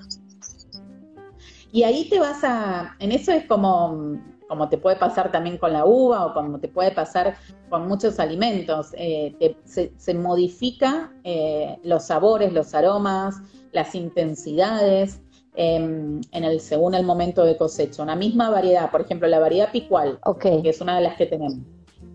Y ahí te vas a, en eso es como, como te puede pasar también con la uva o como te puede pasar con muchos alimentos, eh, se, modifica eh, los sabores, los aromas, las intensidades. Em, en el, según el momento de cosecha. Una misma variedad, por ejemplo, la variedad picual, que es una de las que tenemos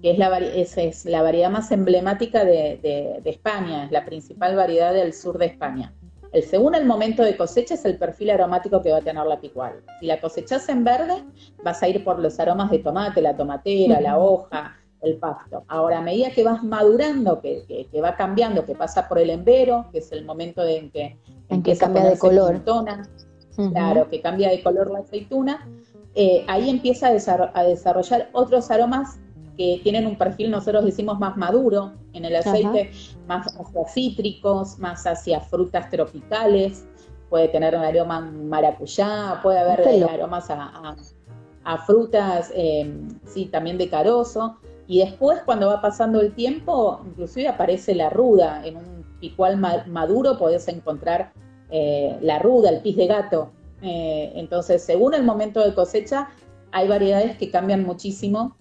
que es la, es, la variedad más emblemática de, España, es la principal variedad del sur de España. El según el momento de cosecha es el perfil aromático que va a tener la picual. Si la cosechas en verde, vas a ir por los aromas de tomate, la tomatera, la hoja, el pasto. Ahora, a medida que vas madurando, que, va cambiando, que pasa por el embero, que es el momento en que, en que cambia de color. Claro, que cambia de color la aceituna, eh, ahí empieza a desarrollar otros aromas que tienen un perfil, nosotros decimos más maduro en el aceite, más hacia cítricos, más hacia frutas tropicales, puede tener un aroma maracuyá, puede haber aromas a, frutas, em, sí, también de carozo. Y después, cuando va pasando el tiempo, inclusive aparece la ruda. En un picual maduro podés encontrar eh, la ruda, el pis de gato. Eh, entonces, según el momento de cosecha, hay variedades que cambian muchísimo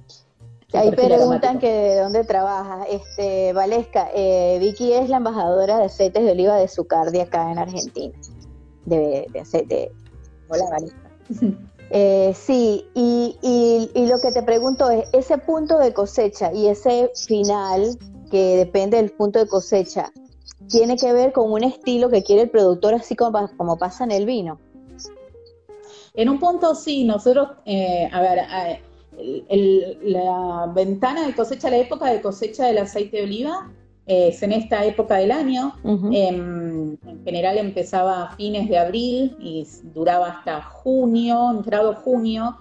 Ahí preguntan que de dónde trabaja. Este, Valesca, eh, Vicky es la embajadora de aceites de oliva de Zucardi acá en Argentina. De, aceite. Hola, Valesca. Eh, sí, y, y, lo que te pregunto es, ese punto de cosecha y ese final, que depende del punto de cosecha, ¿tiene que ver con un estilo que quiere el productor, así como, como pasa en el vino? En un punto sí, nosotros, eh, a ver, la ventana de cosecha, la época de cosecha del aceite de oliva es en esta época del año. Em, en, general empezaba a fines de abril y duraba hasta junio, entrado junio.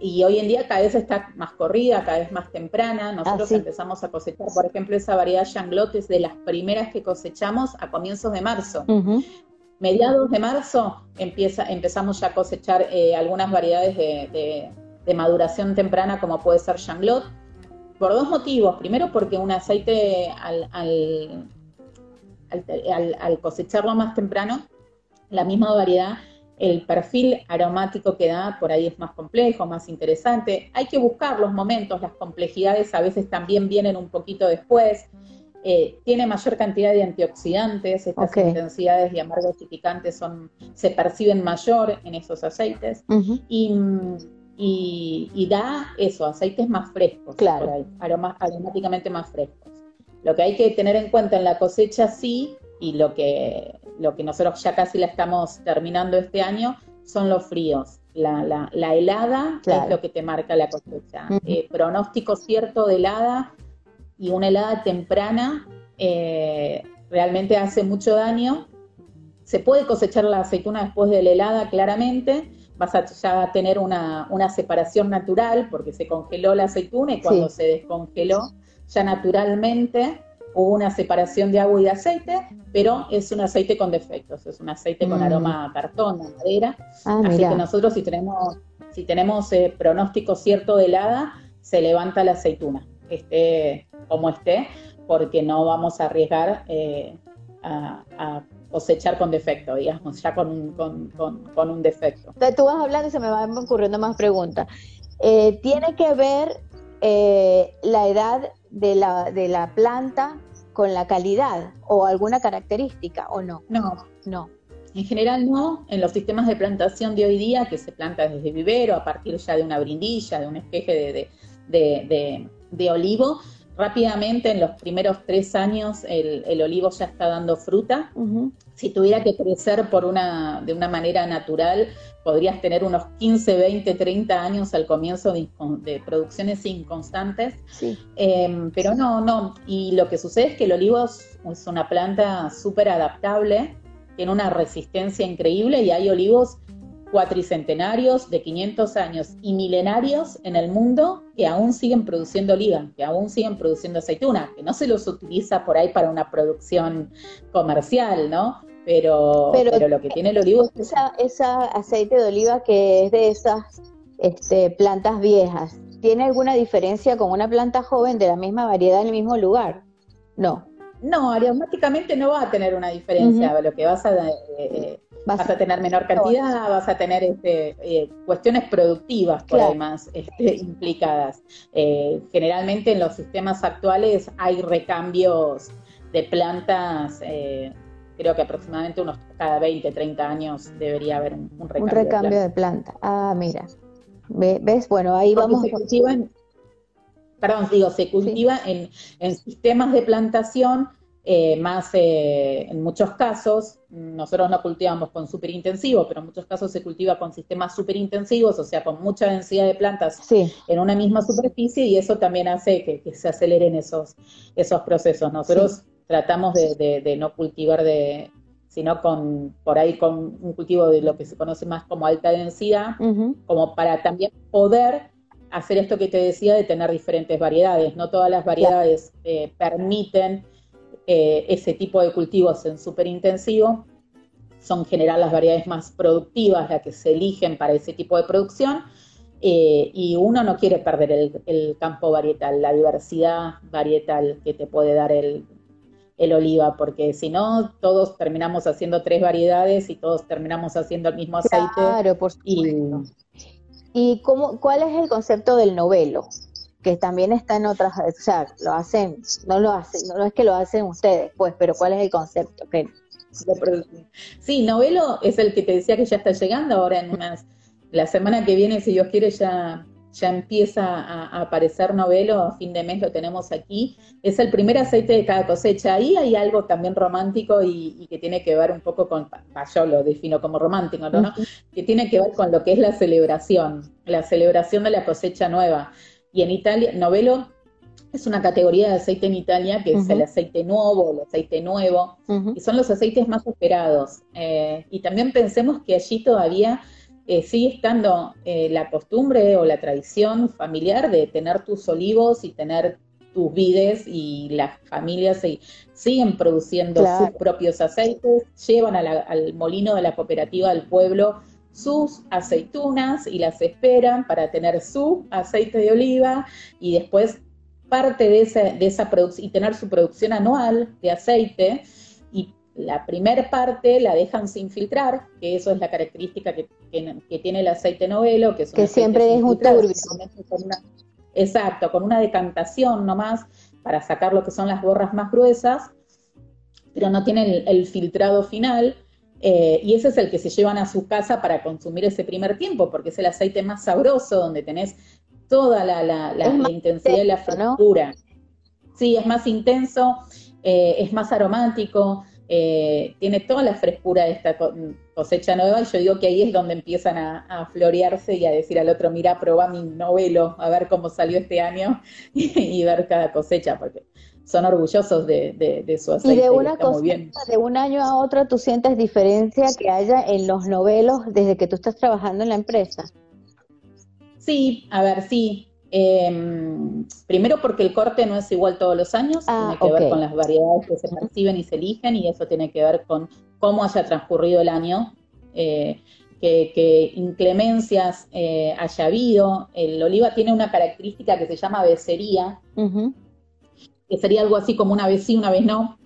Y hoy en día cada vez está más corrida, cada vez más temprana. Nosotros ah, empezamos a cosechar, por ejemplo, esa variedad Changlotes de las primeras que cosechamos a comienzos de marzo. Mediados de marzo empieza, empezamos ya a cosechar eh, algunas variedades de de maduración temprana como puede ser Changlot, por dos motivos. Primero porque un aceite al, al, al, cosecharlo más temprano, la misma variedad, el perfil aromático que da por ahí es más complejo, más interesante. Hay que buscar los momentos, las complejidades a veces también vienen un poquito después. Eh, tiene mayor cantidad de antioxidantes, estas intensidades de amargos y picantes son, se perciben mayor en esos aceites. Y mm, y, da eso, aceites más frescos, claro. aromáticamente más frescos. Lo que hay que tener en cuenta en la cosecha sí, y lo que, lo que nosotros ya casi la estamos terminando este año, son los fríos. La, la, helada es lo que te marca la cosecha. Eh, pronóstico cierto de helada y una helada temprana eh, realmente hace mucho daño. Se puede cosechar la aceituna después de la helada, claramente, vas a ya tener una, separación natural porque se congeló la aceituna y cuando se descongeló ya naturalmente hubo una separación de agua y de aceite, pero es un aceite con defectos, es un aceite con mm. aroma a cartón, a madera. Ah, Así que nosotros si tenemos, si tenemos eh, pronóstico cierto de helada, se levanta la aceituna, esté como esté, porque no vamos a arriesgar eh, a cosechar con defecto, digamos, ya con un, con, un defecto. Entonces, tú vas hablando y se me van ocurriendo más preguntas. Eh, ¿Tiene que ver eh, la edad de la, de la planta con la calidad o alguna característica o no? No, no. En general no, en los sistemas de plantación de hoy día, que se planta desde vivero, a partir ya de una brindilla, de un esqueje de, de olivo, rápidamente en los primeros tres años el, olivo ya está dando fruta. Si tuviera que crecer por una, de una manera natural, podrías tener unos 15, 20, 30 años al comienzo de, producciones inconstantes. Em, pero no, no. Y lo que sucede es que el olivo es, una planta súper adaptable, tiene una resistencia increíble y hay olivos cuatricentenarios de 500 años y milenarios en el mundo que aún siguen produciendo oliva, que aún siguen produciendo aceituna, que no se los utiliza por ahí para una producción comercial, ¿no? Pero, pero, lo que tiene el olivo es... Esa, aceite de oliva que es de esas este, plantas viejas, ¿tiene alguna diferencia con una planta joven de la misma variedad en el mismo lugar? No. No, aromáticamente no va a tener una diferencia. Lo que vas a, eh, vas a tener menor cantidad, vas a tener este, eh, cuestiones productivas por demás este, implicadas. Eh, generalmente en los sistemas actuales hay recambios de plantas, eh, creo que aproximadamente unos cada 20, 30 años debería haber un, recambio. Un recambio de planta. Ah, mira. ¿Ves? Bueno, ahí vamos. Se perdón, digo, se cultiva en, en sistemas de plantación más en muchos casos, nosotros no cultivamos con superintensivo, pero en muchos casos se cultiva con sistemas superintensivos, o sea, con mucha densidad de plantas en una misma superficie y eso también hace que, se aceleren esos, esos procesos. Nosotros tratamos de, no cultivar de sino con por ahí con un cultivo de lo que se conoce más como alta densidad, como para también poder hacer esto que te decía de tener diferentes variedades. No todas las variedades eh, permiten eh, ese tipo de cultivos en superintensivo son en general las variedades más productivas, las que se eligen para ese tipo de producción, eh, y uno no quiere perder el, campo varietal, la diversidad varietal que te puede dar el, oliva, porque si no, todos terminamos haciendo tres variedades y todos terminamos haciendo el mismo aceite. Claro, por supuesto. ¿Y, cómo, cuál es el concepto del novelo? Que también está en otras, o sea, lo hacen, no lo hacen, no, es que lo hacen ustedes, pues, pero ¿cuál es el concepto? Sí, Novelo es el que te decía que ya está llegando ahora en unas, la semana que viene, si Dios quiere, ya, ya empieza a, aparecer Novelo, a fin de mes lo tenemos aquí. Es el primer aceite de cada cosecha. Ahí hay algo también romántico y, que tiene que ver un poco con, yo lo defino como romántico, ¿no? Que tiene que ver con lo que es la celebración, la celebración de la cosecha nueva. Y en Italia, Novelo es una categoría de aceite en Italia que es el aceite nuevo, el aceite nuevo, y son los aceites más esperados. Eh, y también pensemos que allí todavía eh, sigue estando eh, la costumbre o la tradición familiar de tener tus olivos y tener tus vides y las familias siguen produciendo sus propios aceites, llevan al molino de la cooperativa del pueblo sus aceitunas y las esperan para tener su aceite de oliva y después parte de, esa, de esa producción y tener su producción anual de aceite y la primera parte la dejan sin filtrar, que eso es la característica que, tiene el aceite novelo, que, que siempre es un turbio. exacto, con una decantación nomás para sacar lo que son las borras más gruesas, pero no tiene el filtrado final eh, y ese es el que se llevan a su casa para consumir ese primer tiempo, porque es el aceite más sabroso, donde tenés toda la, intensidad y la frescura. Sí, es más intenso, eh, es más aromático, eh, tiene toda la frescura de esta cosecha nueva y yo digo que ahí es donde empiezan a, florearse y a decir al otro, mira, probá mi novelo, a ver cómo salió este año y ver cada cosecha, porque son orgullosos de, su aceite. Y de una cosa, de un año a otro, ¿tú sientes diferencia que haya en los novelos desde que tú estás trabajando en la empresa? Sí, a ver, sí. Em, primero porque el corte no es igual todos los años, ah, tiene que ver con las variedades que se perciben y se eligen, y eso tiene que ver con cómo haya transcurrido el año. Eh, que, inclemencias eh, haya habido. El oliva tiene una característica que se llama becería, que sería algo así como una vez sí, una vez no,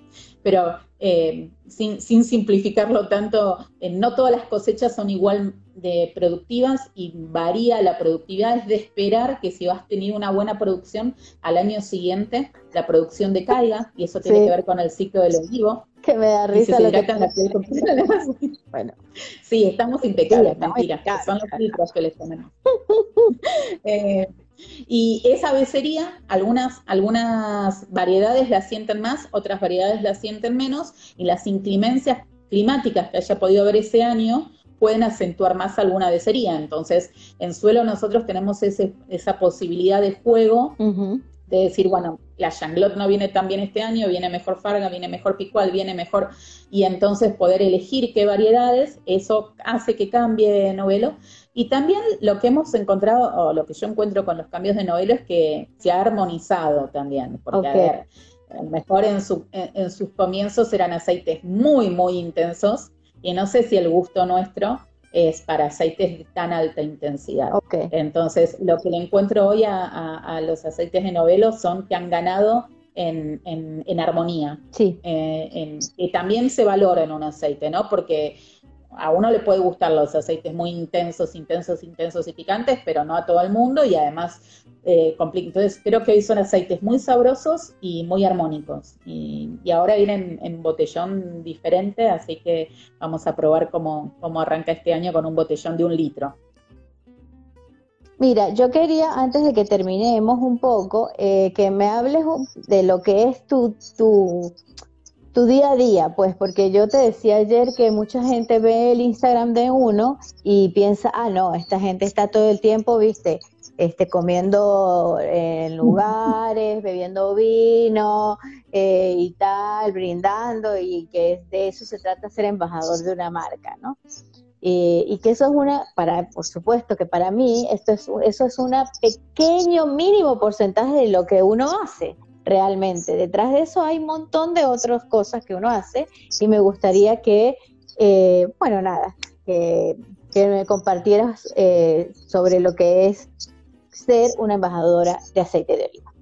pero eh, sin, simplificarlo tanto, eh, no todas las cosechas son igual de productivas y varía la productividad, es de esperar que si vas a tener una buena producción, al año siguiente la producción decaiga, y eso tiene que ver con el ciclo del olivo. Que me da risa lo que Bueno. Sí, estamos impecables, mentira, son los filtros que les ponemos. eh, y esa becería, algunas, algunas variedades la sienten más, otras variedades la sienten menos, y las inclemencias climáticas que haya podido haber ese año pueden acentuar más alguna becería. Entonces, en suelo nosotros tenemos ese, esa posibilidad de juego de decir, bueno, la Janglot no viene tan bien este año, viene mejor Farga, viene mejor Picual, viene mejor, y entonces poder elegir qué variedades, eso hace que cambie novelo. Y también lo que hemos encontrado, o lo que yo encuentro con los cambios de novelo, es que se ha armonizado también, porque a ver, a lo mejor en, su, en, sus comienzos eran aceites muy, muy intensos, y no sé si el gusto nuestro es para aceites de tan alta intensidad. Entonces, lo que le encuentro hoy a, los aceites de novelo son que han ganado en, en, armonía. Sí. Eh, y también se valora en un aceite, ¿no? Porque a uno le puede gustar los aceites muy intensos, intensos, intensos y picantes, pero no a todo el mundo y además eh, Entonces creo que hoy son aceites muy sabrosos y muy armónicos. Y, ahora vienen en, botellón diferente, así que vamos a probar cómo, cómo arranca este año con un botellón de un litro. Mira, yo quería, antes de que terminemos un poco, eh, que me hables de lo que es tu, tu tu día a día, pues, porque yo te decía ayer que mucha gente ve el Instagram de uno y piensa, ah, no, esta gente está todo el tiempo, viste, este, comiendo en lugares, bebiendo vino eh, y tal, brindando, y que de eso se trata ser embajador de una marca, ¿no? y que eso es una, para, por supuesto que para mí, esto es, eso es un pequeño mínimo porcentaje de lo que uno hace realmente. Detrás de eso hay un montón de otras cosas que uno hace y me gustaría que, eh, bueno, nada, que, me compartieras eh, sobre lo que es ser una embajadora de aceite de oliva.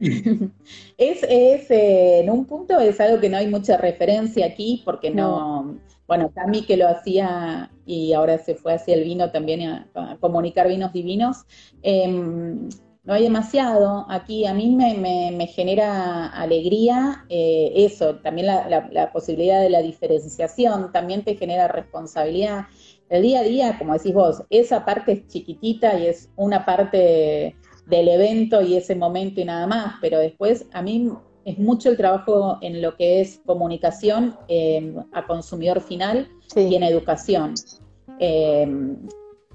es, es eh, en un punto es algo que no hay mucha referencia aquí porque no, bueno, Cami que lo hacía y ahora se fue hacia el vino también a, comunicar vinos divinos, em, no hay demasiado. Aquí a mí me, genera alegría eh, eso, también la, posibilidad de la diferenciación, también te genera responsabilidad. El día a día, como decís vos, esa parte es chiquitita y es una parte del evento y ese momento y nada más, pero después a mí es mucho el trabajo en lo que es comunicación eh, a consumidor final y en educación. Eh,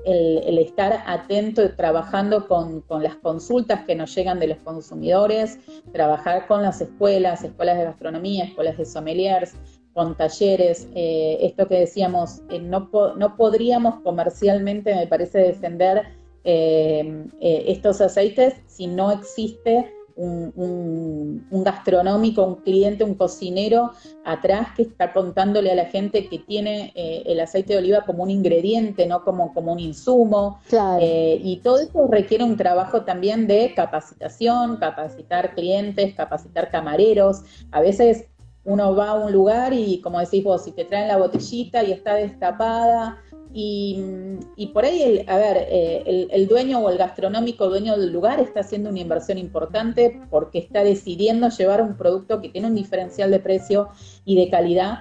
el, estar atento y trabajando con, las consultas que nos llegan de los consumidores, trabajar con las escuelas, escuelas de gastronomía, escuelas de sommeliers, con talleres, eh, esto que decíamos, eh, no, no podríamos comercialmente, me parece, defender eh, estos aceites si no existe un, gastronómico, un cliente, un cocinero atrás que está contándole a la gente que tiene eh, el aceite de oliva como un ingrediente, no como, como un insumo. Eh, y todo eso requiere un trabajo también de capacitación, capacitar clientes, capacitar camareros. A veces uno va a un lugar y, como decís vos, si te traen la botellita y está destapada, y, por ahí, el, a ver, eh, el, dueño o el gastronómico dueño del lugar está haciendo una inversión importante porque está decidiendo llevar un producto que tiene un diferencial de precio y de calidad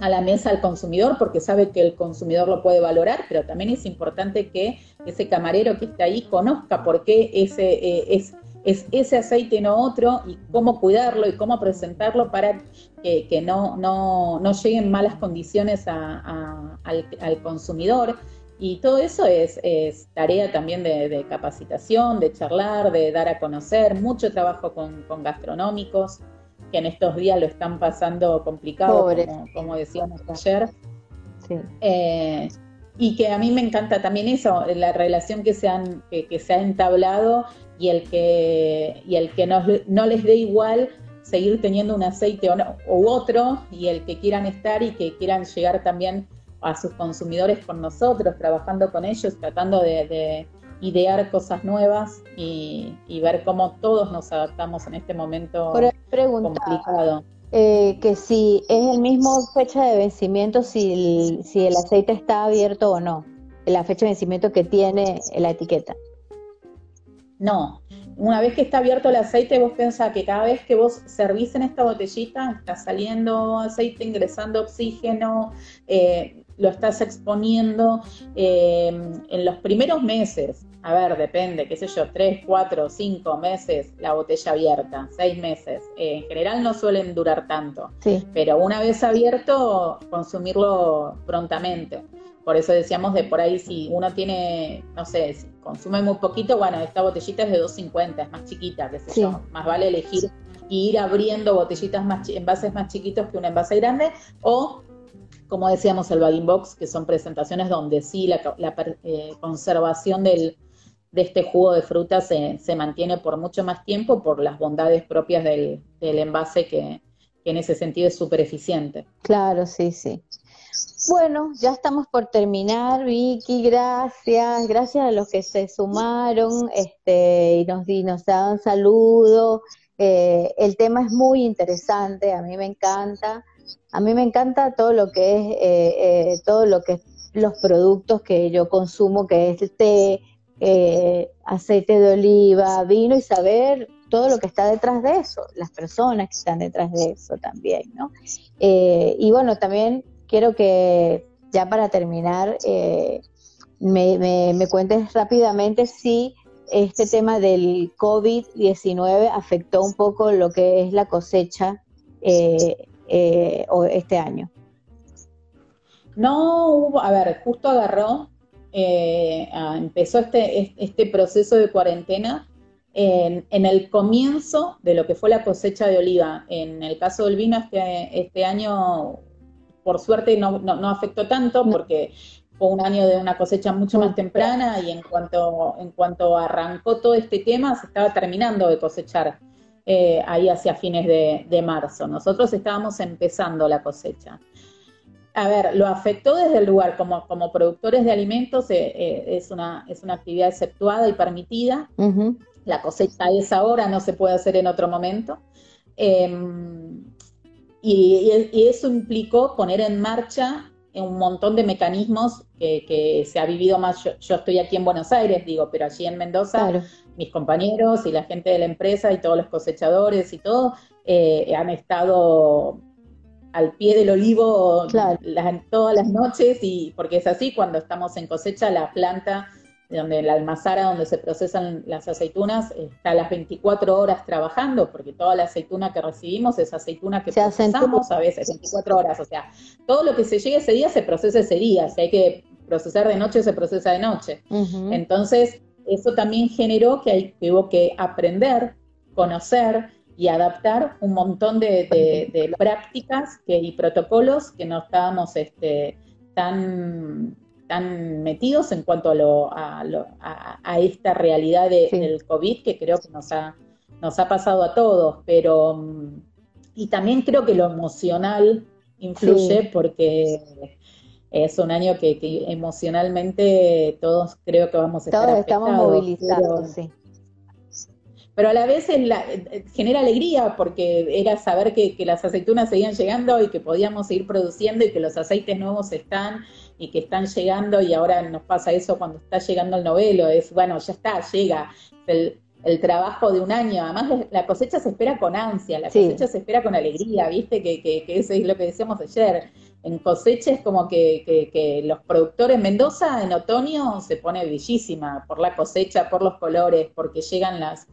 a la mesa al consumidor porque sabe que el consumidor lo puede valorar, pero también es importante que ese camarero que está ahí conozca por qué ese, eh, es, es ese aceite y no otro y cómo cuidarlo y cómo presentarlo para que, no, no, no, lleguen malas condiciones al, consumidor. Y todo eso es, tarea también de, capacitación, de charlar, de dar a conocer, mucho trabajo con, gastronómicos, que en estos días lo están pasando complicado, como, decíamos ayer. Eh, y que a mí me encanta también eso, la relación que se, han, que, se ha entablado y el que, y el que no, no les dé igual seguir teniendo un aceite u otro y el que quieran estar y que quieran llegar también a sus consumidores con nosotros, trabajando con ellos, tratando de, idear cosas nuevas y, ver cómo todos nos adaptamos en este momento complicado. Eh, que si es el mismo fecha de vencimiento, si si el aceite está abierto o no, la fecha de vencimiento que tiene la etiqueta. No, una vez que está abierto el aceite, vos pensás que cada vez que vos servís en esta botellita, está saliendo aceite, ingresando oxígeno, eh, lo estás exponiendo eh, en los primeros meses. A ver, depende, qué sé yo, tres, cuatro, cinco meses la botella abierta, seis meses. Eh, en general no suelen durar tanto, pero una vez abierto, consumirlo prontamente. Por eso decíamos de por ahí, si uno tiene, no sé, consume muy poquito, bueno, esta botellita es de 2.50, es más chiquita, qué sé yo. Más vale elegir y ir abriendo botellitas más, envases más chiquitos que un envase grande, o como decíamos, el bagging box, que son presentaciones donde sí la, eh, conservación del, de este jugo de fruta se, se, mantiene por mucho más tiempo por las bondades propias del, del envase que, que, en ese sentido es súper eficiente. Claro, sí, sí. Bueno, ya estamos por terminar, Vicky, gracias, gracias a los que se sumaron este, y nos, nos dan saludo. Eh, el tema es muy interesante, a mí me encanta. A mí me encanta todo lo que es, eh, eh, todo lo que los productos que yo consumo, que es té, eh, aceite de oliva, vino y saber todo lo que está detrás de eso, las personas que están detrás de eso también, ¿no? y bueno, también quiero que ya para terminar me, me, me, cuentes rápidamente si este tema del COVID-19 afectó un poco lo que es la cosecha eh, eh, este año? No hubo, a ver, justo agarró, eh, empezó este, este proceso de cuarentena en, el comienzo de lo que fue la cosecha de oliva. En el caso del vino, este, este año, por suerte, no, no, afectó tanto porque fue un año de una cosecha mucho más temprana y en cuanto, en cuanto arrancó todo este tema, se estaba terminando de cosechar. Eh, ahí hacia fines de, marzo. Nosotros estábamos empezando la cosecha. A ver, lo afectó desde el lugar, como, como productores de alimentos eh, eh, es, una, es una actividad exceptuada y permitida. La cosecha es ahora, no se puede hacer en otro momento. Em, y, eso implicó poner en marcha un montón de mecanismos que, se ha vivido más. Yo, estoy aquí en Buenos Aires, digo, pero allí en Mendoza mis compañeros y la gente de la empresa y todos los cosechadores y todo eh, han estado al pie del olivo todas las noches y porque es así cuando estamos en cosecha la planta donde la almazara donde se procesan las aceitunas está a las 24 horas trabajando porque toda la aceituna que recibimos es aceituna que procesamos a veces 24 horas, o sea, todo lo que se llegue ese día se procesa ese día, si hay que procesar de noche se procesa de noche. Entonces, eso también generó que, hay, que hubo que aprender, conocer y adaptar un montón de, prácticas y protocolos que no estábamos este, tan, tan metidos en cuanto a, a, esta realidad del COVID que creo que nos ha, nos ha pasado a todos, pero y también creo que lo emocional influye porque es un año que, emocionalmente todos creo que vamos a estar Todos estamos movilizados, sí. Pero a la vez genera alegría porque era saber que, las aceitunas seguían llegando y que podíamos seguir produciendo y que los aceites nuevos están y que están llegando y ahora nos pasa eso cuando está llegando el novelo, es bueno, ya está, llega. El, trabajo de un año, además la cosecha se espera con ansia, la cosecha se espera con alegría, viste que, que, que eso es lo que decíamos ayer, en cosecha es como que, los productores, Mendoza en otoño se pone bellísima por la cosecha, por los colores, porque llegan las,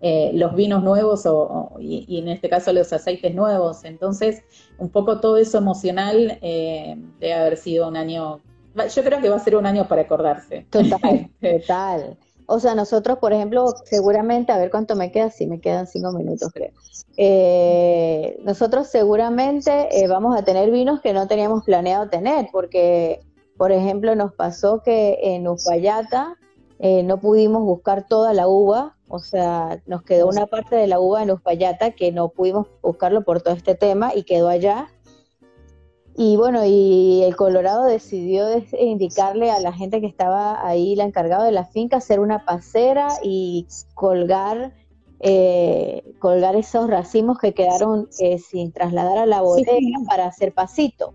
eh, los vinos nuevos o, y, en este caso los aceites nuevos. Entonces, un poco todo eso emocional eh, debe haber sido un año, yo creo que va a ser un año para acordarse. Total, total. O sea, nosotros, por ejemplo, seguramente, a ver cuánto me queda, sí, me quedan cinco minutos, creo. Eh, nosotros seguramente eh, vamos a tener vinos que no teníamos planeado tener, porque, por ejemplo, nos pasó que en Uspallata eh, no pudimos buscar toda la uva, o sea, nos quedó una parte de la uva en Uspallata que no pudimos buscarlo por todo este tema y quedó allá. Y bueno, y el Colorado decidió indicarle a la gente que estaba ahí, la encargada de la finca, hacer una pasera y colgar eh, colgar esos racimos que quedaron eh, sin trasladar a la bodega para hacer pasito.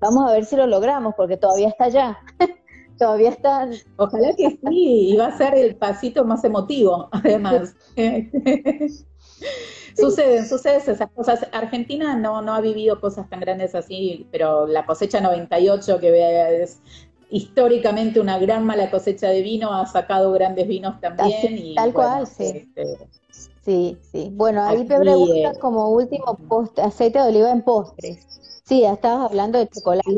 Vamos a ver si lo logramos, porque todavía está allá. todavía está. Ojalá que sí, y va a ser el pasito más emotivo, además. Suceden, suceden esas cosas. Argentina no, no ha vivido cosas tan grandes así, pero la cosecha 98, que es históricamente una gran mala cosecha de vino, ha sacado grandes vinos también. y, tal cual, sí. Este, sí, sí. Bueno, ahí te preguntas eh, como último postre, aceite de oliva en postres. Sí, estabas hablando de chocolate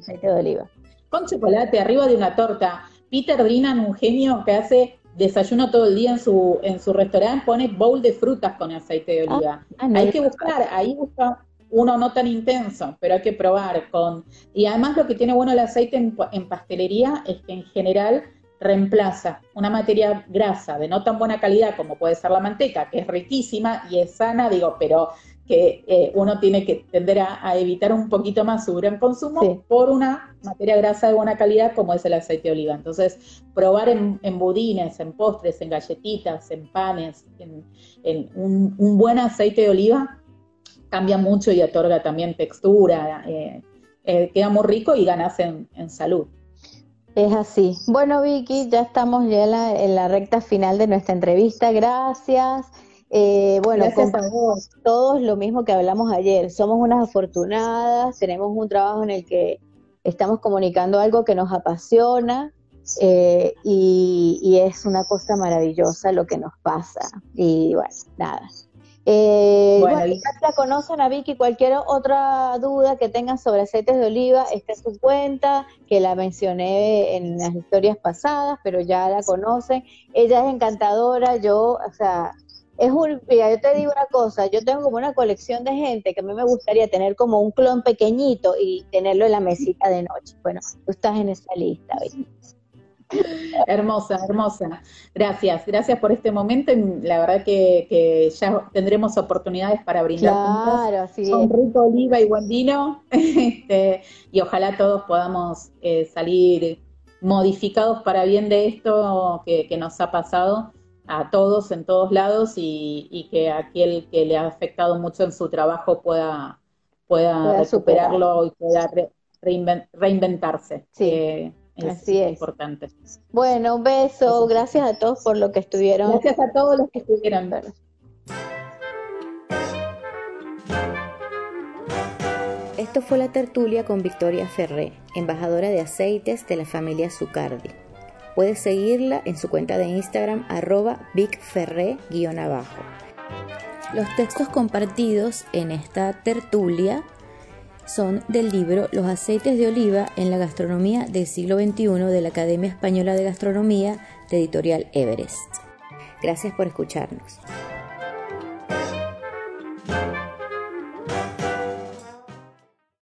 aceite de oliva. Con chocolate, arriba de una torta. Peter Drinan, un genio que hace desayuno todo el día en su, en su restaurante, pone bowl de frutas con aceite de oliva. Ah, hay que buscar, ahí busca uno no tan intenso, pero hay que probar con... Y además lo que tiene bueno el aceite en, pastelería es que en general reemplaza una materia grasa de no tan buena calidad como puede ser la manteca, que es riquísima y es sana, digo, pero que eh, uno tiene que tender a, evitar un poquito más su gran consumo por una materia grasa de buena calidad como es el aceite de oliva. Entonces, probar en, budines, en postres, en galletitas, en panes, en, un, buen aceite de oliva cambia mucho y otorga también textura, eh, eh, queda muy rico y ganas en, salud. Es así. Bueno, Vicky, ya estamos ya en la, recta final de nuestra entrevista. Gracias. Eh, bueno, todos lo mismo que hablamos ayer. Somos unas afortunadas, tenemos un trabajo en el que estamos comunicando algo que nos apasiona y, y, es una cosa maravillosa lo que nos pasa. Y bueno, nada, eh, bueno, ya conocen a Vicky, cualquier otra duda que tengan sobre aceites de oliva, está en su cuenta, que la mencioné en las historias pasadas, pero ya la conocen. Ella es encantadora, yo, o sea, es un, mira, yo te digo una cosa, yo tengo como una colección de gente que a mí me gustaría tener como un clon pequeñito y tenerlo en la mesita de noche. Bueno, tú estás en esa lista, hermosa, hermosa. Gracias, gracias por este momento. La verdad que, ya tendremos oportunidades para brindar claro, juntos. Con rico oliva y buen vino. Este, y ojalá todos podamos eh, salir modificados para bien de esto que, nos ha pasado a todos en todos lados y, que aquel que le ha afectado mucho en su trabajo pueda, pueda, superarlo y pueda reinventarse. Sí. Eh, Así es. importante. Bueno, un beso. Gracias a todos por lo que estuvieron. Gracias a todos los que estuvieron. Esto fue la tertulia con Victoria Ferré, embajadora de aceites de la familia Zucardi. Puedes seguirla en su cuenta de Instagram arroba vicferré-abajo. Los textos compartidos en esta tertulia son del libro Los aceites de oliva en la gastronomía del siglo XXI de la Academia Española de Gastronomía de editorial Everest. Gracias por escucharnos.